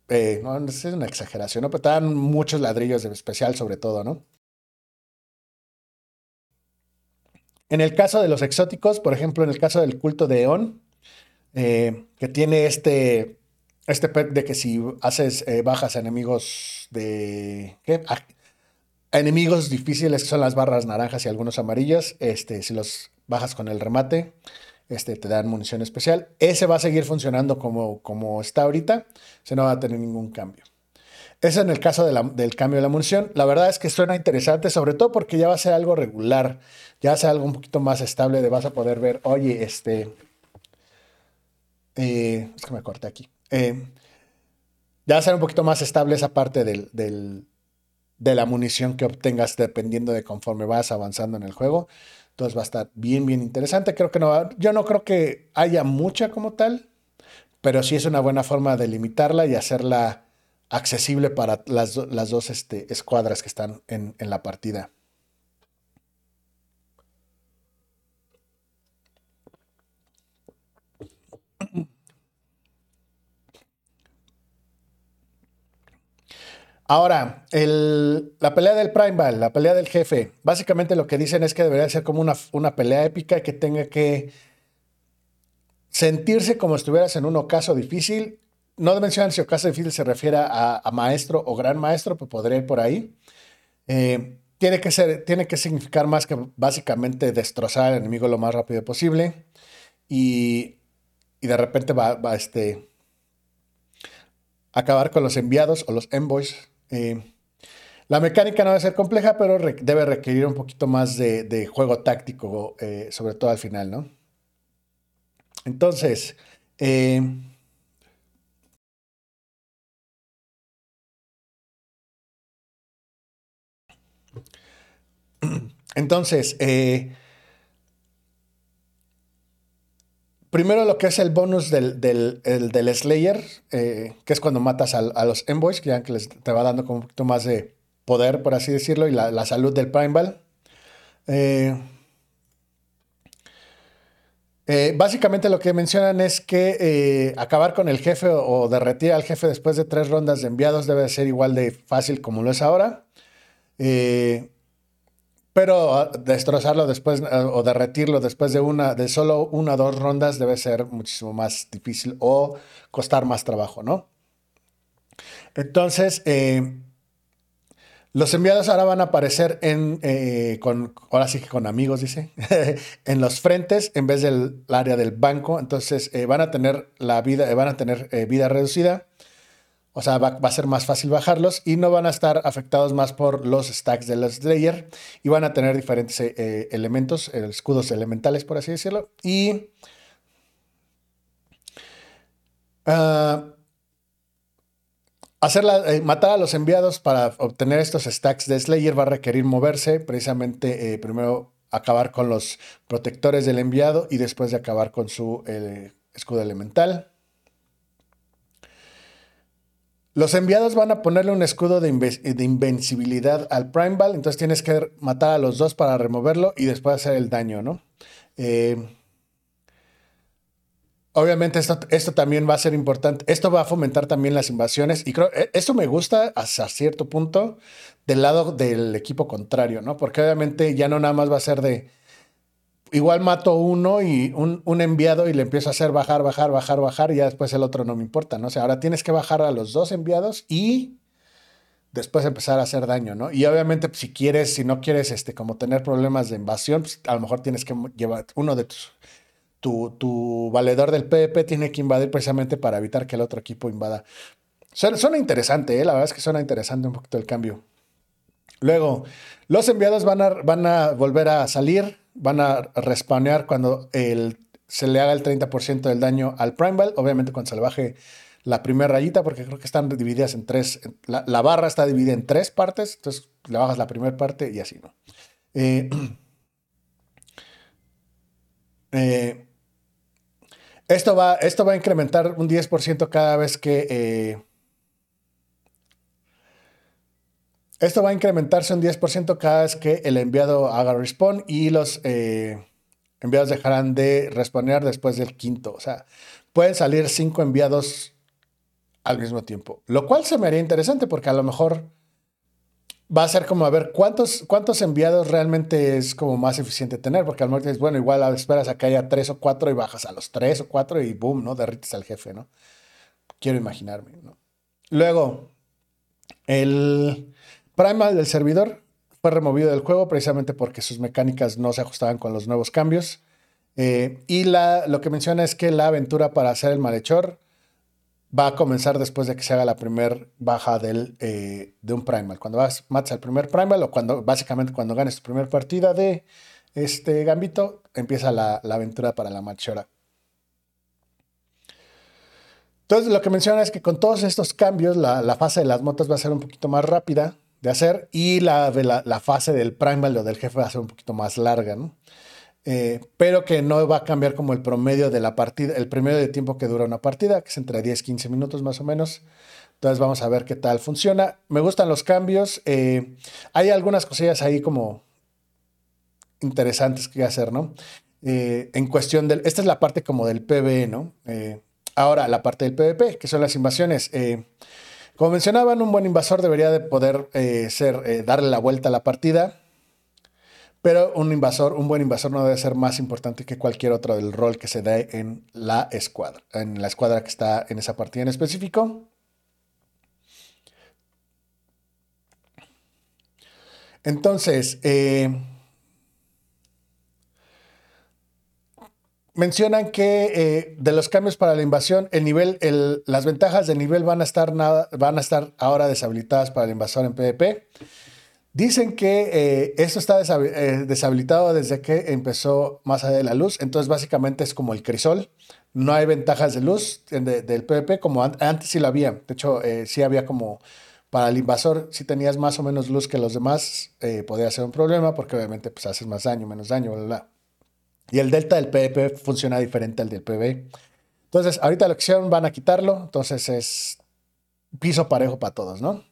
eh, no, es una exageración, ¿no? pero te dan muchos ladrillos de especial sobre todo, ¿no? En el caso de los exóticos, por ejemplo, en el caso del culto de Eon, eh, que tiene este este pet de que si haces eh, bajas a enemigos de. ¿Qué? enemigos difíciles que son las barras naranjas y algunos amarillos, este, si los bajas con el remate, este, te dan munición especial. Ese va a seguir funcionando como, como está ahorita, se no va a tener ningún cambio. Eso en el caso del cambio de la munición. La verdad es que suena interesante, sobre todo porque ya va a ser algo regular, ya va a ser algo un poquito más estable, de vas a poder ver, oye, este... Eh, es que me corté aquí. Eh, ya va a ser un poquito más estable esa parte del, de la munición que obtengas dependiendo de conforme vas avanzando en el juego. Entonces va a estar bien, bien interesante. Creo que no, yo no creo que haya mucha como tal, pero sí es una buena forma de limitarla y hacerla accesible para las, las dos este, escuadras que están en, en la partida. Ahora, la pelea del Primeval, la pelea del jefe, básicamente lo que dicen es que debería ser como una, pelea épica que tenga que sentirse como estuvieras en un ocaso difícil. No mencionan si ocaso difícil se refiere a, maestro o gran maestro, pero podría ir por ahí. Eh, tiene, que ser, tiene que significar más que básicamente destrozar al enemigo lo más rápido posible. Y, de repente va, a este, acabar con los enviados o los envoys eh, La mecánica no debe ser compleja, pero debe requerir un poquito más de, juego táctico, eh, sobre todo al final, ¿no? Entonces, eh, entonces, eh, primero lo que es el bonus del, del, Slayer, que es cuando matas a, los Envoys, que ya que les, te va dando como un poquito más de, poder, por así decirlo, y la, salud del Primeval. Eh, eh, básicamente lo que mencionan es que eh, acabar con el jefe o, derretir al jefe después de tres rondas de enviados debe ser igual de fácil como lo es ahora. Pero ah, destrozarlo después o derretirlo después de una, de solo una o dos rondas debe ser muchísimo más difícil o costar más trabajo, ¿no? Entonces, los enviados ahora van a aparecer en, eh, con, ahora sí que con amigos, dice, en los frentes en vez del área del banco. Entonces eh, van a tener la vida, eh, van a tener vida reducida. O sea, va, a ser más fácil bajarlos y no van a estar afectados más por los stacks de los Slayer y van a tener diferentes elementos, escudos elementales, por así decirlo. Y uh, eh, matar a los enviados para obtener estos stacks de Slayer va a requerir moverse, precisamente eh, primero acabar con los protectores del enviado y después de acabar con su eh, escudo elemental. Los enviados van a ponerle un escudo de, invencibilidad al Primeval, entonces tienes que matar a los dos para removerlo y después hacer el daño, ¿no? Obviamente esto, esto también va a ser importante. Esto va a fomentar también las invasiones y creo, e, esto me gusta hasta cierto punto del lado del equipo contrario, ¿no? Porque obviamente ya no nada más va a ser de, igual mato uno y un, enviado y le empiezo a hacer bajar, bajar, bajar, bajar y ya después el otro no me importa, ¿no? O sea, ahora tienes que bajar a los dos enviados y después empezar a hacer daño, ¿no? Y obviamente pues, si quieres, si no quieres, este, como tener problemas de invasión, pues, a lo mejor tienes que llevar uno de tus tu, valedor del PvP tiene que invadir precisamente para evitar que el otro equipo invada. Suena, interesante, ¿eh? la verdad es que suena interesante un poquito el cambio. Luego, los enviados van a, van a volver a salir, van a respawnear cuando se le haga el 30% del daño al Primeval, obviamente cuando se le baje la primera rayita, porque creo que están divididas en tres, la, barra está dividida en tres partes, entonces le bajas la primera parte y así, ¿no? eh, eh esto va, esto va a incrementar un 10% cada vez que... Eh, esto va a incrementarse un 10% cada vez que el enviado haga respawn y los eh, enviados dejarán de responder después del quinto. O sea, pueden salir cinco enviados al mismo tiempo. Lo cual se me haría interesante porque a lo mejor va a ser como a ver cuántos, cuántos enviados realmente es como más eficiente tener, porque al mejor dices, bueno, igual esperas a que haya tres o cuatro y bajas a los tres o cuatro y boom, ¿no? Derrites al jefe, ¿no? Quiero imaginarme, ¿no? Luego, el primal del servidor fue removido del juego precisamente porque sus mecánicas no se ajustaban con los nuevos cambios. Eh, y la, lo que menciona es que la aventura para hacer el malhechor va a comenzar después de que se haga la primera baja eh, de un primal. Cuando vas, matas al primer primal o cuando básicamente cuando ganes tu primera partida de este gambito, empieza la, aventura para la machora. Entonces lo que menciona es que con todos estos cambios la, fase de las motos va a ser un poquito más rápida de hacer y la, la, fase del primal o del jefe va a ser un poquito más larga, ¿no? Eh, pero que no va a cambiar como el promedio de la partida, el promedio de tiempo que dura una partida, que es entre 10 y 15 minutos más o menos. Entonces vamos a ver qué tal funciona. Me gustan los cambios. Eh, hay algunas cosillas ahí como interesantes que hacer, ¿no? Eh, en cuestión del, esta es la parte como del PvE, ¿no? ahora la parte del PvP, que son las invasiones. Como mencionaban, un buen invasor debería de poder ser, darle la vuelta a la partida pero un invasor, un buen invasor no debe ser más importante que cualquier otro del rol que se dé en la escuadra, en la escuadra que está en esa partida en específico. Entonces, eh, mencionan que eh, de los cambios para la invasión, el nivel, el, las ventajas del nivel van a, estar nada, van a estar ahora deshabilitadas para el invasor en PvP. Dicen que eh, esto está eh, deshabilitado desde que empezó más allá de la luz, entonces básicamente es como el crisol. No hay ventajas de luz del PvP como antes sí lo había. De hecho, sí había como para el invasor, si tenías más o menos luz que los demás, podía ser un problema porque obviamente pues haces más daño, menos daño, bla, bla. Y el delta del PvP funciona diferente al del PvE. Entonces, ahorita la opción van a quitarlo, entonces es piso parejo para todos, ¿no?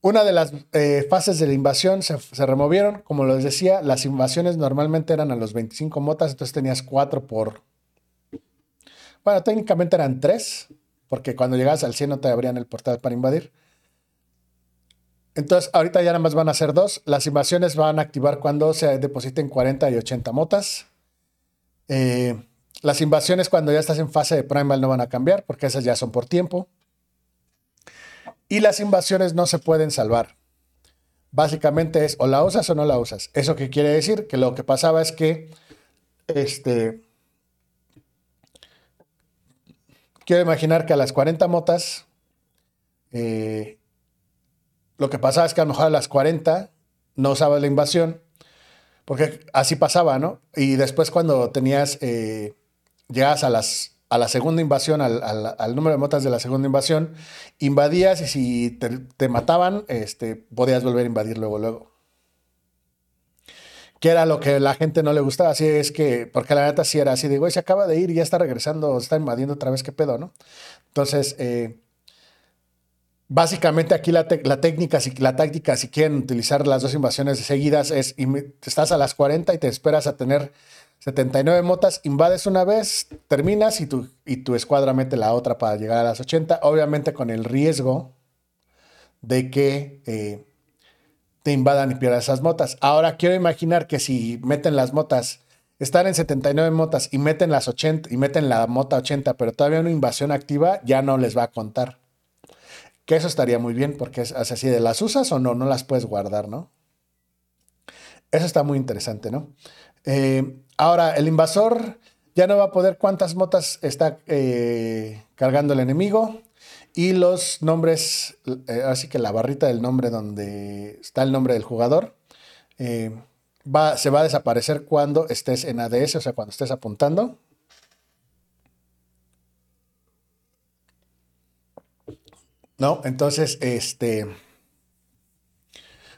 Una de las eh, fases de la invasión se, removieron, como les decía, las invasiones normalmente eran a los 25 motas, entonces tenías 4 por... Bueno, técnicamente eran 3, porque cuando llegabas al 100 no te abrían el portal para invadir. Entonces, ahorita ya nada más van a ser dos. Las invasiones van a activar cuando se depositen 40 y 80 motas. Eh, las invasiones cuando ya estás en fase de primal no van a cambiar porque esas ya son por tiempo. Y las invasiones no se pueden salvar. Básicamente es o la usas o no la usas. ¿Eso qué quiere decir? Que lo que pasaba es que este, quiero imaginar que a las 40 motas eh, lo que pasaba es que a lo mejor a las 40 no usabas la invasión, porque así pasaba, ¿no? Y después cuando tenías, eh, a, las, a la segunda invasión, al, número de motas de la segunda invasión, invadías y si te, mataban, este, podías volver a invadir luego, luego. Que era lo que la gente no le gustaba, así es que, porque la neta sí era así, güey, se acaba de ir y ya está regresando, está invadiendo otra vez, qué pedo, ¿no? Entonces, eh, Básicamente aquí la, técnica, la táctica, si quieren utilizar las dos invasiones seguidas, es estás a las 40 y te esperas a tener 79 motas, invades una vez, terminas y tu, y tu escuadra mete la otra para llegar a las 80, obviamente con el riesgo de que eh, te invadan y pierdas esas motas. Ahora quiero imaginar que si meten las motas, están en 79 motas y meten las 80 y meten la mota 80, pero todavía una invasión activa, ya no les va a contar. Que eso estaría muy bien porque es así de las usas o no, no las puedes guardar, ¿no? Eso está muy interesante, ¿no? Eh, ahora, el invasor ya no va a poder cuántas motas está eh, cargando el enemigo y los nombres, eh, así que la barrita del nombre donde está el nombre del jugador, va, se va a desaparecer cuando estés en ADS, o sea, cuando estés apuntando. ¿No? Entonces, este...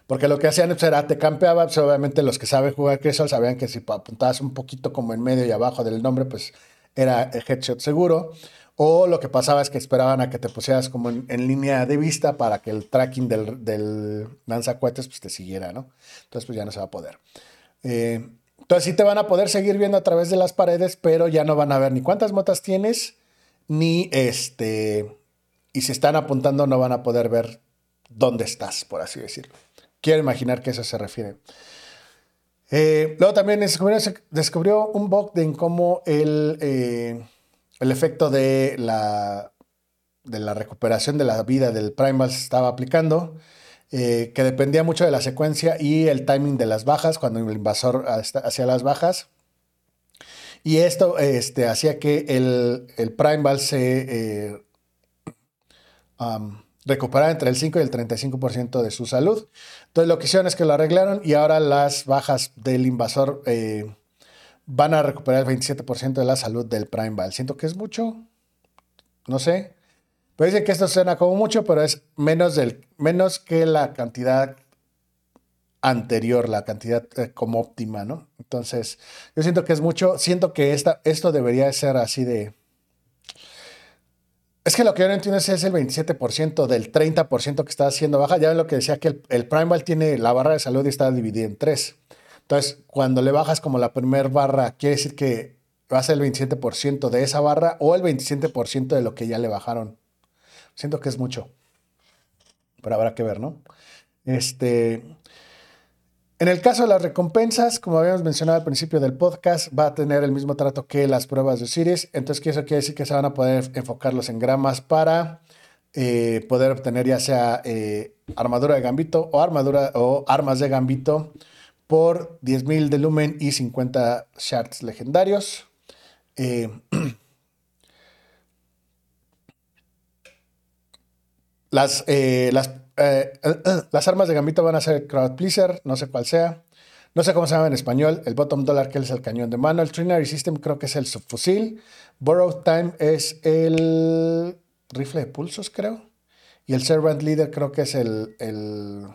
Porque lo que hacían pues, era, te campeaba, pues, obviamente los que saben jugar Crystal sabían que si apuntabas un poquito como en medio y abajo del nombre, pues era headshot seguro. O lo que pasaba es que esperaban a que te pusieras como en, línea de vista para que el tracking del, del lanzacuetes pues, te siguiera, ¿no? Entonces, pues ya no se va a poder. Eh, entonces sí te van a poder seguir viendo a través de las paredes, pero ya no van a ver ni cuántas motas tienes, ni este y si están apuntando no van a poder ver dónde estás, por así decirlo. Quiero imaginar que eso se refiere. Eh, luego también se descubrió un bug en cómo el, eh, el efecto de la, de la recuperación de la vida del Primal se estaba aplicando, eh, que dependía mucho de la secuencia y el timing de las bajas, cuando el invasor hacía las bajas. Y esto este, hacía que el, el Primal se recuperar entre el 5 y el 35% de su salud. Entonces lo que hicieron es que lo arreglaron y ahora las bajas del invasor eh, van a recuperar el 27% de la salud del Prime Val. Siento que es mucho, no sé. Pero dicen que esto suena como mucho, pero es menos que la cantidad anterior, la cantidad eh, como óptima, ¿no? Entonces, yo siento que es mucho, siento que esta, esto debería ser así de es que lo que yo no entiendo es, el 27% del 30% que está haciendo baja. Ya ven lo que decía que el, el tiene la barra de salud y está dividida en tres. Entonces, cuando le bajas como la primera barra, quiere decir que va a ser el 27% de esa barra o el 27% de lo que ya le bajaron. Siento que es mucho. Pero habrá que ver, ¿no? Este. En el caso de las recompensas, como habíamos mencionado al principio del podcast, va a tener el mismo trato que las pruebas de Osiris. Entonces, eso quiere decir que se van a poder enfocarlos en gramas para eh, poder obtener ya sea eh, armadura de gambito o armadura o armas de gambito por 10.000 de lumen y 50 shards legendarios. Eh, las, eh, las, las armas de Gambito van a ser Crowd Pleaser, no sé cuál sea. No sé cómo se llama en español. El Bottom Dollar que es el cañón de mano. El Trinary System creo que es el subfusil. Borrow Time es el rifle de pulsos, creo. Y el Servant Leader creo que es el, el,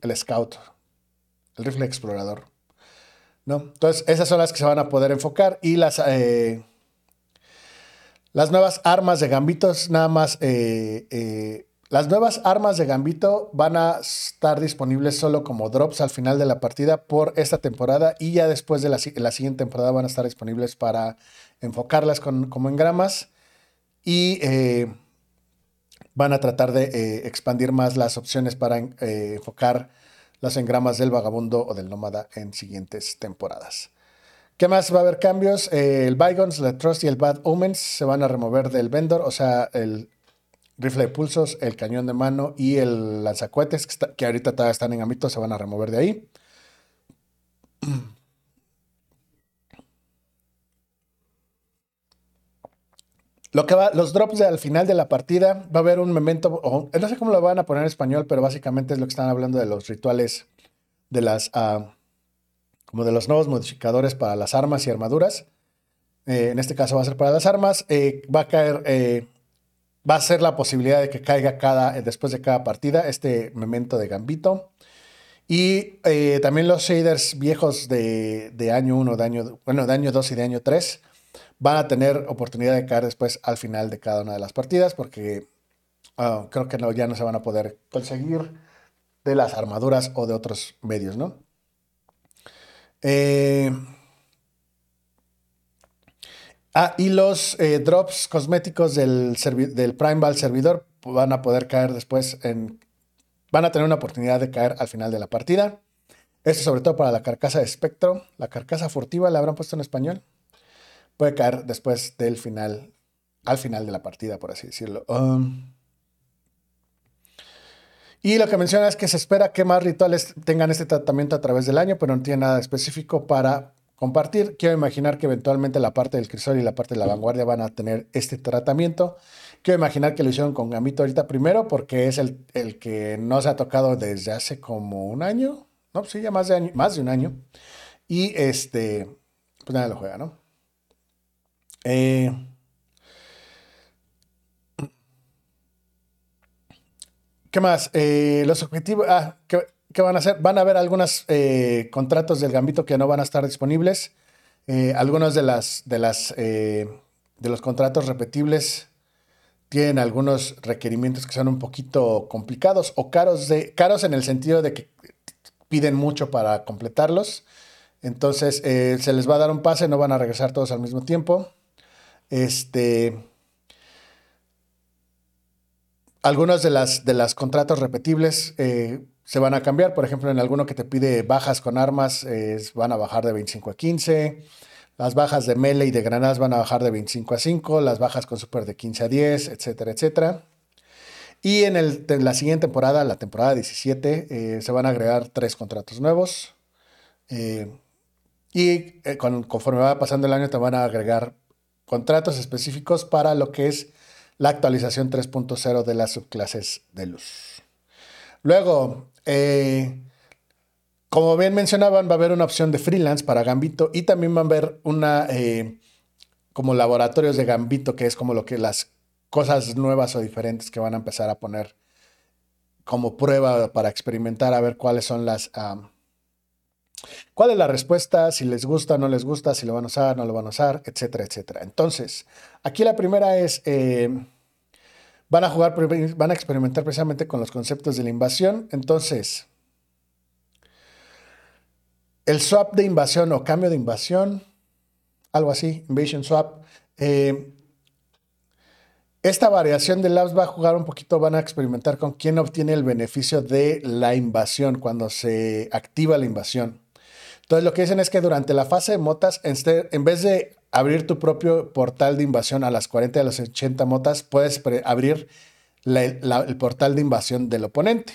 el Scout. El rifle explorador. ¿No? Entonces, esas son las que se van a poder enfocar. Y las, eh, las nuevas armas de gambitos, nada más eh, eh, las nuevas armas de Gambito van a estar disponibles solo como drops al final de la partida por esta temporada y ya después de la, siguiente temporada van a estar disponibles para enfocarlas como engramas y eh, van a tratar de eh, expandir más las opciones para eh, enfocar los engramas del vagabundo o del nómada en siguientes temporadas. ¿Qué más va a haber cambios? el Bygons, la Trust y el Bad Omens se van a remover del vendor, o sea, el, rifle de pulsos, el cañón de mano y el lanzacuetes, que, ahorita están en ámbito, se van a remover de ahí. Lo que va, los drops al final de la partida, va a haber un momento, no sé cómo lo van a poner en español, pero básicamente es lo que están hablando de los rituales de las, ah, como de los nuevos modificadores para las armas y armaduras. Eh, en este caso va a ser para las armas. Eh, va a caer eh, va a ser la posibilidad de que caiga cada, después de cada partida este memento de Gambito. Y eh, también los shaders viejos de, año 1, de año, bueno, de año 2 y de año 3 van a tener oportunidad de caer después al final de cada una de las partidas porque ah, creo que no, ya no se van a poder conseguir de las armaduras o de otros medios, ¿no? Eh, Ah, y los eh, drops cosméticos del, del Primeval servidor van a poder caer después. Van a tener una oportunidad de caer al final de la partida. Esto sobre todo para la carcasa de espectro. La carcasa furtiva la habrán puesto en español. Puede caer después del final, al final de la partida, por así decirlo. Um, y lo que menciona es que se espera que más rituales tengan este tratamiento a través del año, pero no tiene nada específico para compartir. Quiero imaginar que eventualmente la parte del crisol y la parte de la vanguardia van a tener este tratamiento. Quiero imaginar que lo hicieron con Gambito ahorita primero porque es el, que no se ha tocado desde hace como un año. No, sí, ya más de, más de un año. Y este, pues nada, lo juega, ¿no? Eh, ¿Qué más? Eh, los objetivos. Ah, que ¿Qué van a hacer? Van a haber algunos eh, contratos del Gambito que no van a estar disponibles. Eh, algunos eh, de los contratos repetibles tienen algunos requerimientos que son un poquito complicados o caros, de, caros en el sentido de que piden mucho para completarlos. Entonces se les va a dar un pase, no van a regresar todos al mismo tiempo. Este, algunos de las contratos repetibles se van a cambiar. Por ejemplo, en alguno que te pide bajas con armas, van a bajar de 25 a 15. Las bajas de melee y de granadas van a bajar de 25 a 5. Las bajas con super de 15 a 10, etcétera, etcétera. Y en, la siguiente temporada, la temporada 17, eh, se van a agregar tres contratos nuevos. Eh, y eh, conforme va pasando el año, te van a agregar contratos específicos para lo que es la actualización 3.0 de las subclases de luz. Luego, eh, como bien mencionaban, va a haber una opción de freelance para Gambito y también va a haber una eh, como laboratorios de Gambito, que es como lo que las cosas nuevas o diferentes que van a empezar a poner como prueba para experimentar a ver cuáles son las cuál es la respuesta, si les gusta, no les gusta, si lo van a usar, no lo van a usar, etcétera, etcétera. Entonces, aquí la primera es eh, van a jugar, van a experimentar precisamente con los conceptos de la invasión. Entonces, el swap de invasión o cambio de invasión, algo así, invasion swap. Eh, esta variación de labs va a jugar un poquito, van a experimentar con quién obtiene el beneficio de la invasión cuando se activa la invasión. Entonces lo que dicen es que durante la fase de motas, en vez de abrir tu propio portal de invasión a las 40 y a las 80 motas, puedes abrir el portal de invasión del oponente.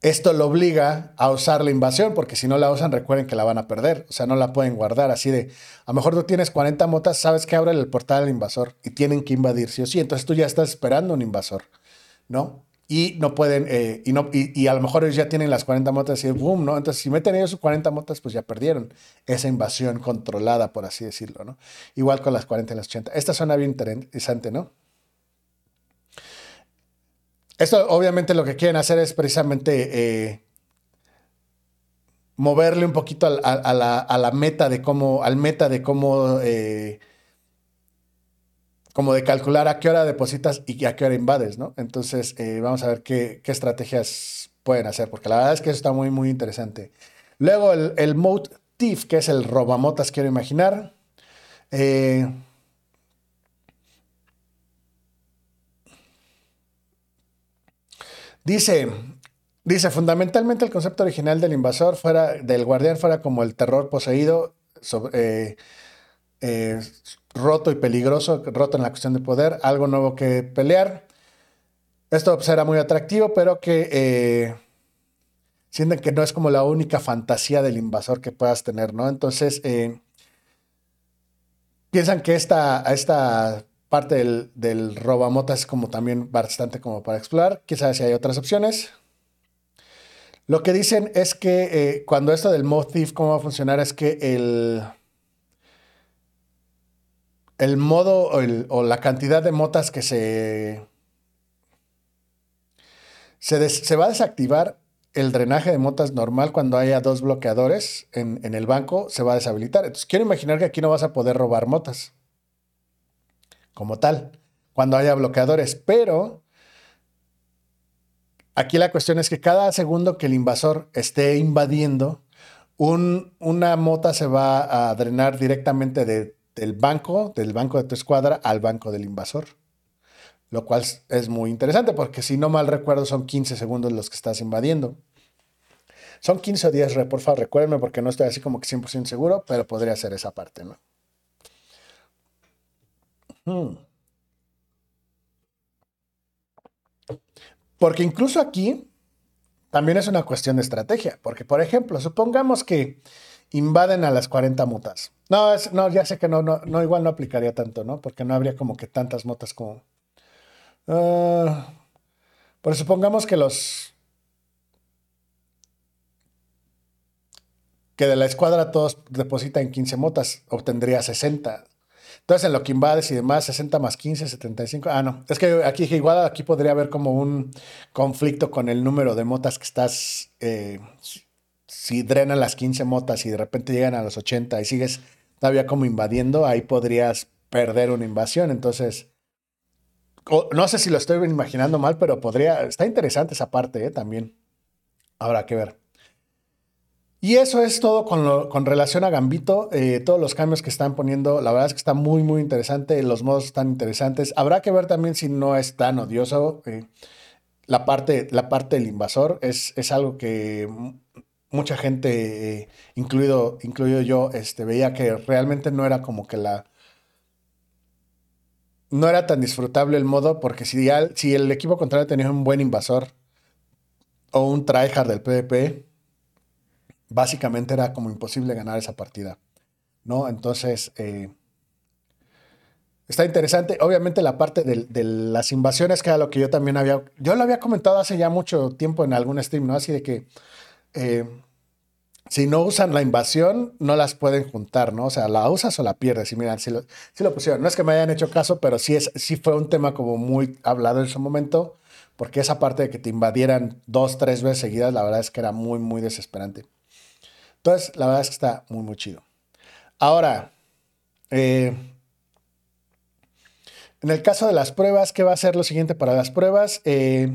esto lo obliga a usar la invasión, porque si no la usan, recuerden que la van a perder. O sea, no la pueden guardar así de, a lo mejor tú tienes 40 motas, sabes que abre el portal al invasor y tienen que invadir sí o sí. Entonces tú ya estás esperando un invasor, ¿no? Y no pueden, eh, y, no, y, a lo mejor ellos ya tienen las 40 motas y boom, ¿no? Entonces si meten ellos sus 40 motas, pues ya perdieron esa invasión controlada, por así decirlo, ¿no? Igual con las 40 y las 80. Esta suena bien interesante, ¿no? Esto obviamente lo que quieren hacer es precisamente eh, moverle un poquito a, la, meta de cómo, al meta de cómo, eh, como de calcular a qué hora depositas y a qué hora invades, ¿no? Entonces eh, vamos a ver qué, estrategias pueden hacer, porque la verdad es que eso está muy, muy interesante. Luego el, el Mode Thief, que es el robamotas, quiero imaginar. Dice, dice, fundamentalmente el concepto original del invasor fuera, del guardián fuera como el terror poseído, eh, eh, roto y peligroso, roto en la cuestión de poder, algo nuevo que pelear. Esto será muy atractivo, pero que eh, sienten que no es como la única fantasía del invasor que puedas tener, ¿no? Entonces, piensan que esta, esta parte del, del robamota es como también bastante como para explorar. Quizás si hay otras opciones. Lo que dicen es que eh, cuando esto del mod thief, cómo va a funcionar es que el, el modo o, la cantidad de motas que se, se, va a desactivar el drenaje de motas normal cuando haya dos bloqueadores en, el banco, se va a deshabilitar. Entonces quiero imaginar que aquí no vas a poder robar motas como tal, cuando haya bloqueadores. Pero aquí la cuestión es que cada segundo que el invasor esté invadiendo, una mota se va a drenar directamente del banco, del banco de tu escuadra, al banco del invasor. Lo cual es muy interesante porque si no mal recuerdo son 15 segundos los que estás invadiendo. Son 15 o 10, por favor, recuérdenme porque no estoy así como que 100% seguro, pero podría ser esa parte, ¿no? Hmm. Porque incluso aquí también es una cuestión de estrategia. Porque, por ejemplo, supongamos que invaden a las 40 motas. No, no ya sé que no, no, igual no aplicaría tanto, ¿no? Porque no habría como que tantas motas como... Uh, pero supongamos que los... Que de la escuadra todos depositan 15 motas, obtendría 60. Entonces, en lo que invades y demás, 60 más 15, 75. Ah, no. Es que aquí igual aquí podría haber como un conflicto con el número de motas que estás. Eh, si drenan las 15 motas y de repente llegan a los 80 y sigues todavía como invadiendo, ahí podrías perder una invasión. Entonces, no sé si lo estoy imaginando mal, pero podría. Está interesante esa parte, ¿eh? También. Habrá que ver. Y eso es todo con, relación a Gambito. Eh, todos los cambios que están poniendo, la verdad es que está muy, muy interesante. Los modos están interesantes. Habrá que ver también si no es tan odioso. Eh, la, parte, la parte del invasor es, es algo que mucha gente, incluido, incluido yo, este, veía que realmente no era como que la. No era tan disfrutable el modo, porque si, si el equipo contrario tenía un buen invasor o un tryhard del PvP básicamente era como imposible ganar esa partida, ¿no? Entonces, eh, está interesante. Obviamente la parte de, las invasiones, que era lo que yo también había, yo lo había comentado hace ya mucho tiempo en algún stream, ¿no? Así de que eh, si no usan la invasión, no las pueden juntar, ¿no? O sea, la usas o la pierdes. Y miran, si lo, pusieron. No es que me hayan hecho caso, pero sí, es, sí fue un tema como muy hablado en su momento, porque esa parte de que te invadieran dos, tres veces seguidas, la verdad es que era muy, muy desesperante. Entonces, la verdad es que está muy, muy chido. Ahora, eh, en el caso de las pruebas, ¿qué va a ser lo siguiente para las pruebas? Eh,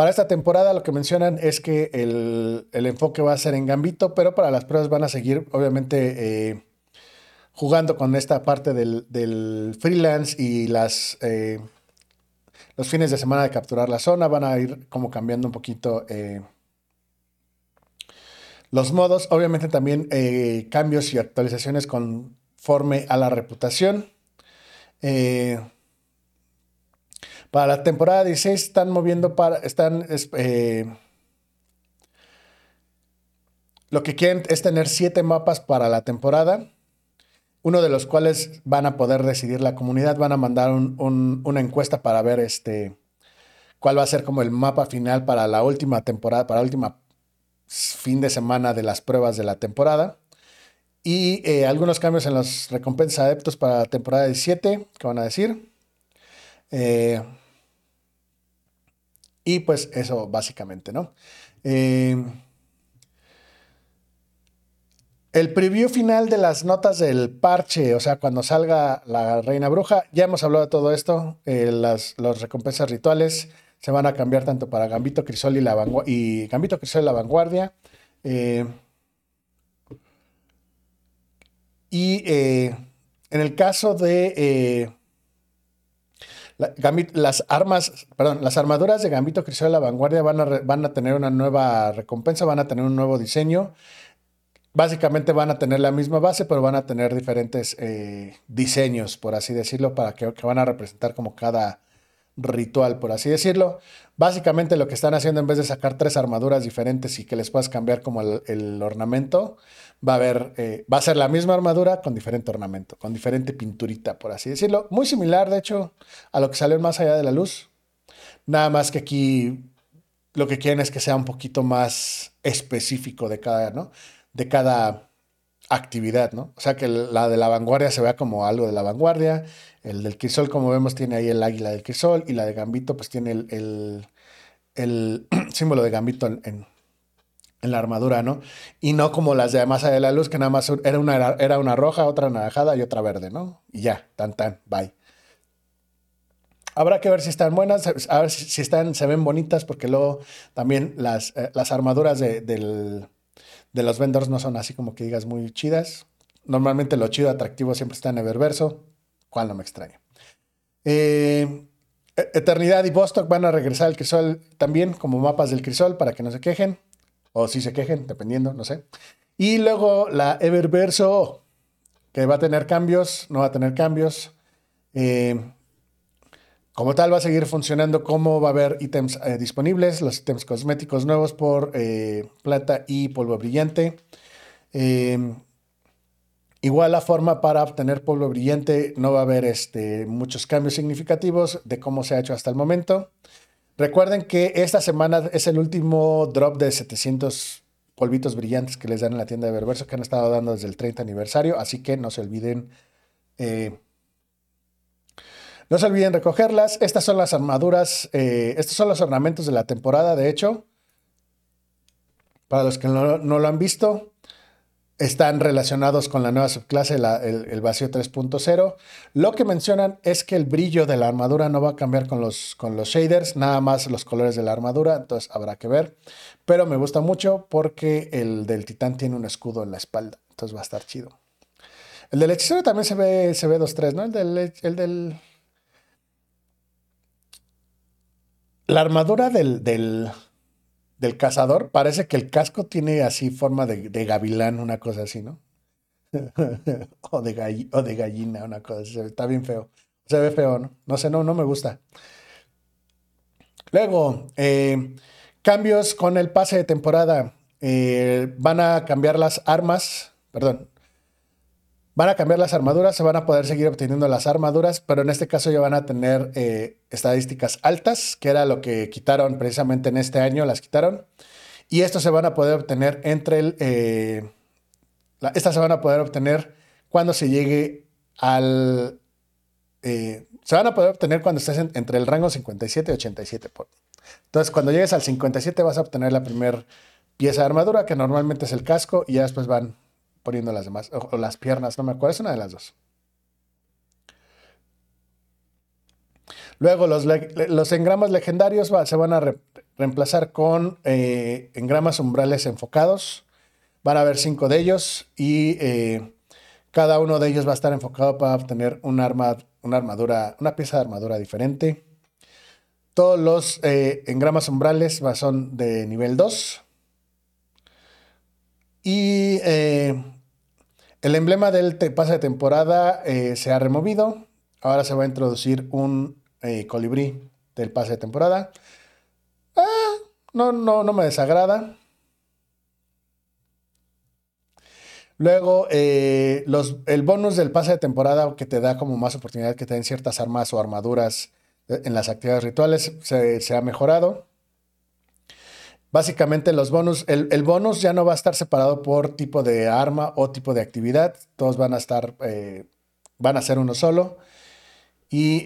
para esta temporada lo que mencionan es que el, enfoque va a ser en Gambito, pero para las pruebas van a seguir, obviamente, eh, jugando con esta parte del, freelance y las, los fines de semana de capturar la zona. Van a ir como cambiando un poquito los modos, obviamente también eh, cambios y actualizaciones conforme a la reputación. Eh, para la temporada 16 están moviendo para, están, eh, lo que quieren es tener siete mapas para la temporada, uno de los cuales van a poder decidir la comunidad, van a mandar una encuesta para ver este, cuál va a ser como el mapa final para la última temporada, para la última fin de semana de las pruebas de la temporada. Y eh, algunos cambios en los recompensas adeptos para la temporada 17, que van a decir. Eh, y pues eso básicamente, ¿no? Eh, el preview final de las notas del parche, o sea, cuando salga la Reina Bruja, ya hemos hablado de todo esto, las los recompensas rituales se van a cambiar tanto para Gambito Crisol y, la y Gambito Crisol y la Vanguardia. Y eh, en el caso de las armas, perdón, las armaduras de Gambito Crisol de la Vanguardia van a, van a tener una nueva recompensa, van a tener un nuevo diseño. Básicamente van a tener la misma base, pero van a tener diferentes eh, diseños, por así decirlo, para que, que, van a representar como cada ritual, por así decirlo. Básicamente lo que están haciendo en vez de sacar tres armaduras diferentes y que les puedas cambiar como el, ornamento, va a haber, eh, va a ser la misma armadura con diferente ornamento, con diferente pinturita, por así decirlo. Muy similar, de hecho, a lo que salió más allá de la luz. Nada más que aquí lo que quieren es que sea un poquito más específico de cada, ¿no? De cada actividad, ¿no? O sea, que la de la vanguardia se vea como algo de la vanguardia el del crisol, como vemos, tiene ahí el águila del crisol y la de gambito, pues tiene el, símbolo de gambito en, la armadura, ¿no? Y no como las de Masa de la Luz, que nada más era una, era una roja, otra naranjada y otra verde, ¿no? Y ya, tan tan, bye. Habrá que ver si están buenas, a ver si, están, se ven bonitas, porque luego también las, eh, las armaduras de, de los vendors no son así como que digas muy chidas. Normalmente lo chido atractivo siempre está en Eververso cual no me extraña. Eh, Eternidad y Bostock van a regresar al crisol también como mapas del crisol para que no se quejen. O si se quejen, dependiendo, no sé. Y luego la Eververso, que va a tener cambios, no va a tener cambios. Eh, como tal, va a seguir funcionando como va a haber ítems eh, disponibles, los ítems cosméticos nuevos por plata y polvo brillante. Igual la forma para obtener polvo brillante no va a haber este, muchos cambios significativos de cómo se ha hecho hasta el momento. Recuerden que esta semana es el último drop de 700 polvitos brillantes que les dan en la tienda de Berverso que han estado dando desde el 30 aniversario, así que no se olviden eh, no se olviden recogerlas. Estas son las armaduras, eh, estos son los ornamentos de la temporada, de hecho. Para los que no, no lo han visto, están relacionados con la nueva subclase, el, vacío 3.0. Lo que mencionan es que el brillo de la armadura no va a cambiar con los, con los shaders, nada más los colores de la armadura, entonces habrá que ver. Pero me gusta mucho porque el del titán tiene un escudo en la espalda, entonces va a estar chido. El del hechicero también se ve, se ve 2-3, ¿no? El del, el. La armadura del, del, del cazador, parece que el casco tiene así forma de, gavilán, una cosa así, ¿no? o, de o de gallina, una cosa así. Está bien feo. Se ve feo, ¿no? No sé, no, no me gusta. Luego, eh, cambios con el pase de temporada. Eh, van a cambiar las armas, perdón, Van a cambiar las armaduras, se van a poder seguir obteniendo las armaduras, pero en este caso ya van a tener eh, estadísticas altas, que era lo que quitaron precisamente en este año, las quitaron. Y esto se van a poder obtener entre el... Eh, estas se van a poder obtener cuando se llegue al... Eh, se van a poder obtener cuando estés entre el rango 57 y 87. Entonces, cuando llegues al 57 vas a obtener la primera pieza de armadura, que normalmente es el casco, y ya después van poniendo las demás, o, las piernas, no me acuerdo, es una de las dos. Luego los, engramas legendarios se van a reemplazar con eh, engramas umbrales enfocados. Van a haber cinco de ellos y eh, cada uno de ellos va a estar enfocado para obtener arma, una armadura, una pieza de armadura diferente. Todos los eh, engramas umbrales son de nivel 2. Y eh, el emblema del pase de temporada eh, se ha removido. Ahora se va a introducir un eh, colibrí del pase de temporada. Ah, no, no, no me desagrada. Luego, los, el bonus del pase de temporada que te da como más oportunidad que te den ciertas armas o armaduras en las actividades rituales se, ha mejorado. Básicamente los bonus, el, bonus ya no va a estar separado por tipo de arma o tipo de actividad. Todos van a estar, eh, van a ser uno solo. Y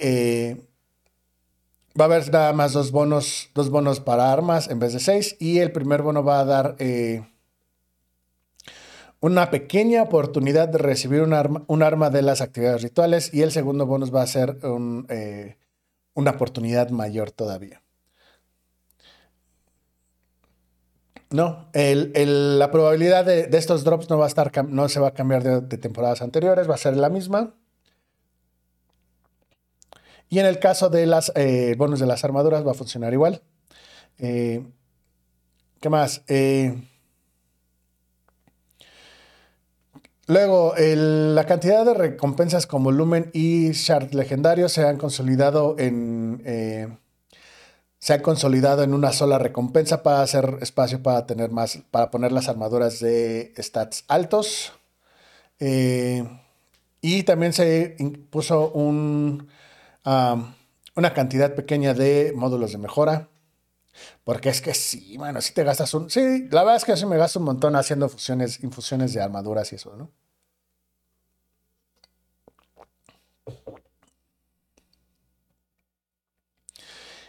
va a haber nada más dos bonos, dos bonos para armas en vez de seis. Y el primer bono va a dar una pequeña oportunidad de recibir un arma, un arma, de las actividades rituales y el segundo bonus va a ser eh, una oportunidad mayor todavía. No, la probabilidad de, estos drops no va a estar, no se va a cambiar de, temporadas anteriores, va a ser la misma. Y en el caso de las eh, bonus de las armaduras va a funcionar igual. Eh, ¿Qué más? Luego, la cantidad de recompensas con volumen y shard legendarios se han consolidado en. Se han consolidado en una sola recompensa para hacer espacio para tener más. para poner las armaduras de stats altos. Eh, y también se impuso un, una cantidad pequeña de módulos de mejora. Porque es que sí, bueno, si te gastas un. Sí, la verdad es que sí me gasto un montón haciendo fusiones, infusiones de armaduras y eso, ¿no?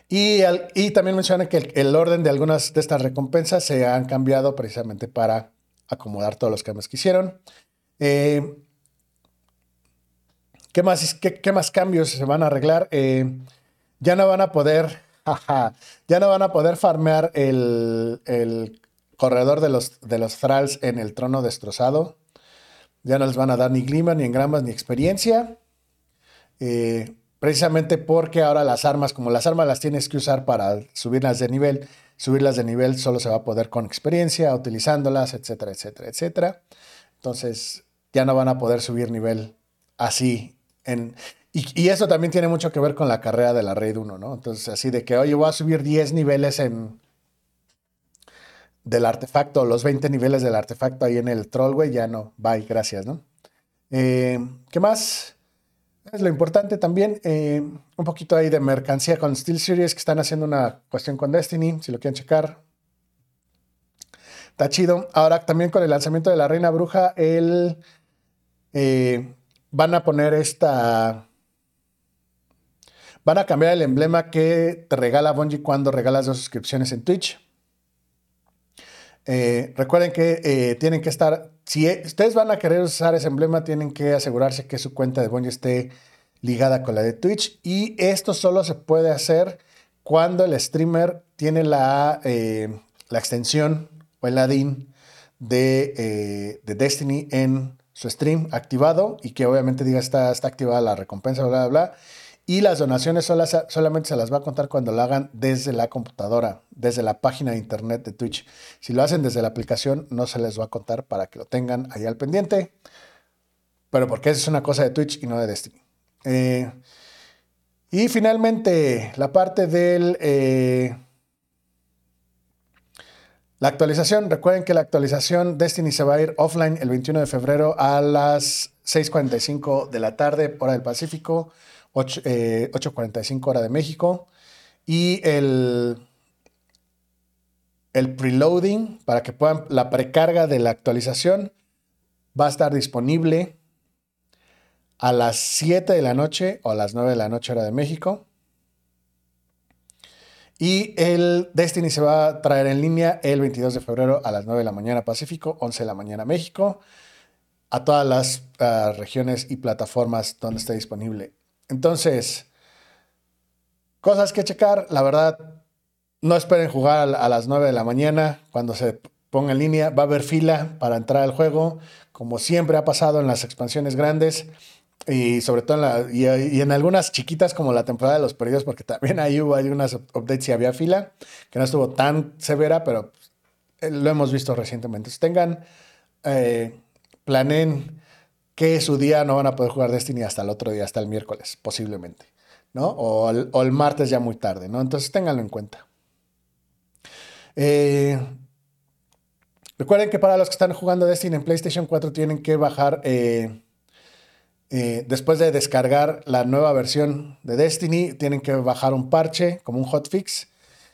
Y, y también menciona que el, orden de algunas de estas recompensas se han cambiado precisamente para acomodar todos los cambios que hicieron. Eh, ¿qué, más, qué, más cambios se van a arreglar? Eh, ya no van a poder ya no van a poder farmear el, corredor de los, de los thralls en el trono destrozado. Ya no les van a dar ni glima, ni engramas, ni experiencia. Eh, precisamente porque ahora las armas, como las armas las tienes que usar para subirlas de nivel, subirlas de nivel solo se va a poder con experiencia, utilizándolas, etcétera, etcétera, etcétera. Entonces ya no van a poder subir nivel así y, eso también tiene mucho que ver con la carrera de la Raid 1, ¿no? Entonces, así de que, oye, voy a subir 10 niveles en del artefacto, los 20 niveles del artefacto ahí en el troll, güey, ya no. Bye, gracias, ¿no? Eh, ¿Qué más? Es lo importante también, eh, un poquito ahí de mercancía con Steel Series que están haciendo una cuestión con Destiny, si lo quieren checar. Está chido. Ahora también con el lanzamiento de la Reina Bruja, el, eh, van a poner esta Van a cambiar el emblema que te regala Bungie cuando regalas dos suscripciones en Twitch. Eh, recuerden que tienen que estar, si e, ustedes van a querer usar ese emblema, tienen que asegurarse que su cuenta de Bungie esté ligada con la de Twitch. Y esto solo se puede hacer cuando el streamer tiene la, eh, la extensión o el add-in de, de, Destiny en su stream activado y que obviamente diga está, está activada la recompensa, bla, bla, bla. Y las donaciones solamente se las va a contar cuando lo hagan desde la computadora, desde la página de internet de Twitch. Si lo hacen desde la aplicación, no se les va a contar para que lo tengan ahí al pendiente. Pero porque eso es una cosa de Twitch y no de Destiny. Eh, y finalmente, la parte del... Eh, la actualización, recuerden que la actualización Destiny se va a ir offline el 21 de febrero a las 6.45 de la tarde, hora del Pacífico. 8.45 eh, hora de México. Y el, el preloading, para que puedan, la precarga de la actualización va a estar disponible a las 7 de la noche o a las 9 de la noche hora de México. Y el Destiny se va a traer en línea el 22 de febrero a las 9 de la mañana Pacífico, 11 de la mañana México, a todas las ah, regiones y plataformas donde esté disponible entonces, cosas que checar. La verdad, no esperen jugar a las 9 de la mañana cuando se ponga en línea. Va a haber fila para entrar al juego, como siempre ha pasado en las expansiones grandes. Y sobre todo en, la, y, en algunas chiquitas como la temporada de los perdidos, porque también ahí hubo algunas updates y había fila, que no estuvo tan severa, pero eh, lo hemos visto recientemente. Entonces tengan, eh, planen que su día no van a poder jugar Destiny hasta el otro día, hasta el miércoles, posiblemente, ¿no? O el, martes ya muy tarde, ¿no? Entonces ténganlo en cuenta. Eh, Recuerden que para los que están jugando Destiny en PlayStation 4 tienen que bajar, eh, eh, después de descargar la nueva versión de Destiny, tienen que bajar un parche como un hotfix.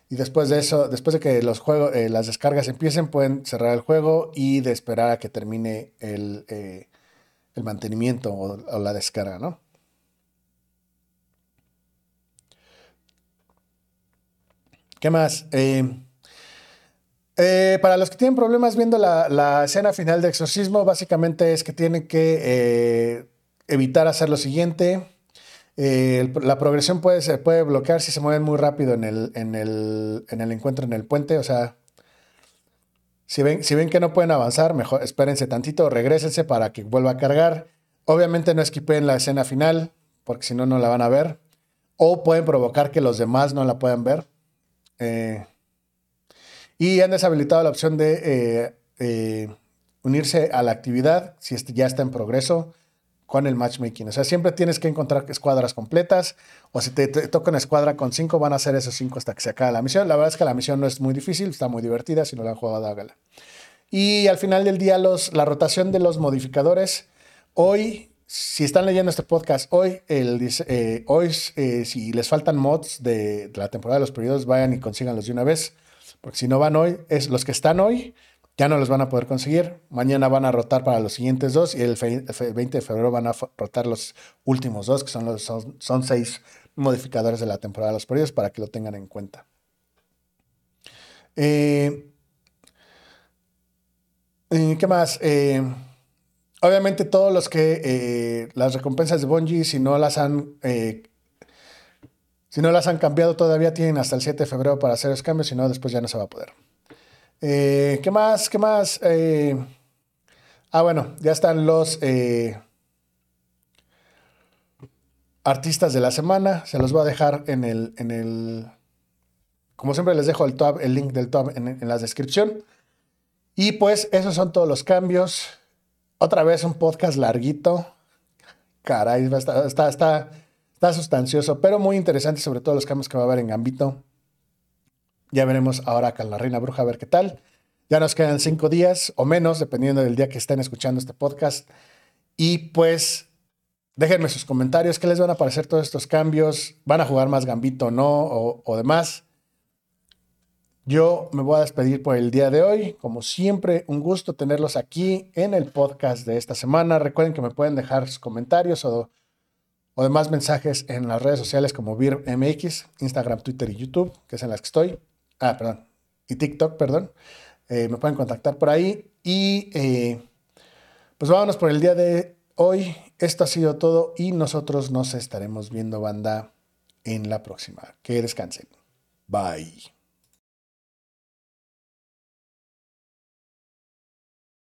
Y después de eso, después de que los juegos, las descargas empiecen, pueden cerrar el juego y de esperar a que termine el, el mantenimiento o, la descarga, ¿no? ¿Qué más? Eh, para los que tienen problemas viendo la, escena final de Exorcismo, básicamente es que tienen que eh, evitar hacer lo siguiente. Eh, la progresión puede, puede bloquear si se mueven muy rápido en el, en el, en el encuentro en el puente. O sea, si ven, que no pueden avanzar, mejor espérense tantito, regresense para que vuelva a cargar. Obviamente no esquipen la escena final, porque si no, no la van a ver. O pueden provocar que los demás no la puedan ver. Eh, y han deshabilitado la opción de eh, eh, unirse a la actividad si ya está en progreso con el matchmaking. O sea, siempre tienes que encontrar escuadras completas o si te, toca una escuadra con cinco, van a ser esos cinco hasta que se acabe la misión. La verdad es que la misión no es muy difícil, está muy divertida. Si no la han jugado, hágala. Y al final del día, los, la rotación de los modificadores. Hoy, si están leyendo este podcast, hoy, el, eh, hoy si les faltan mods de, de, la temporada de los periodos, vayan y consíganlos de una vez. Porque si no van hoy, es los que están hoy, ya no los van a poder conseguir. Mañana van a rotar para los siguientes dos y el 20 de febrero van a rotar los últimos dos, que son, los, son, seis modificadores de la temporada de los periodos para que lo tengan en cuenta. Eh, ¿Qué más? Eh, obviamente todos los que eh, las recompensas de Bungie, si no las han si no las han cambiado todavía, tienen hasta el 7 de febrero para hacer los cambios, si no, después ya no se va a poder. Eh, ¿Qué más? ¿Qué más? Eh, ah, bueno, ya están los eh, artistas de la semana. Se los voy a dejar en el, en el. Como siempre, les dejo el, el link del top en, la descripción. Y pues, esos son todos los cambios. Otra vez un podcast larguito. Caray, está, está, está Está sustancioso, pero muy interesante, sobre todo los cambios que va a haber en Gambito. Ya veremos ahora con la Reina Bruja a ver qué tal. Ya nos quedan cinco días o menos, dependiendo del día que estén escuchando este podcast. Y pues déjenme sus comentarios, qué les van a parecer todos estos cambios. ¿Van a jugar más Gambito o no? O, demás. Yo me voy a despedir por el día de hoy. Como siempre, un gusto tenerlos aquí en el podcast de esta semana. Recuerden que me pueden dejar sus comentarios o o demás mensajes en las redes sociales como VirMX, Instagram, Twitter y YouTube, que es en las que estoy. Ah, perdón. Y TikTok, perdón. Eh, me pueden contactar por ahí. Y eh, pues vámonos por el día de hoy. Esto ha sido todo y nosotros nos estaremos viendo, banda, en la próxima. Que descansen. Bye.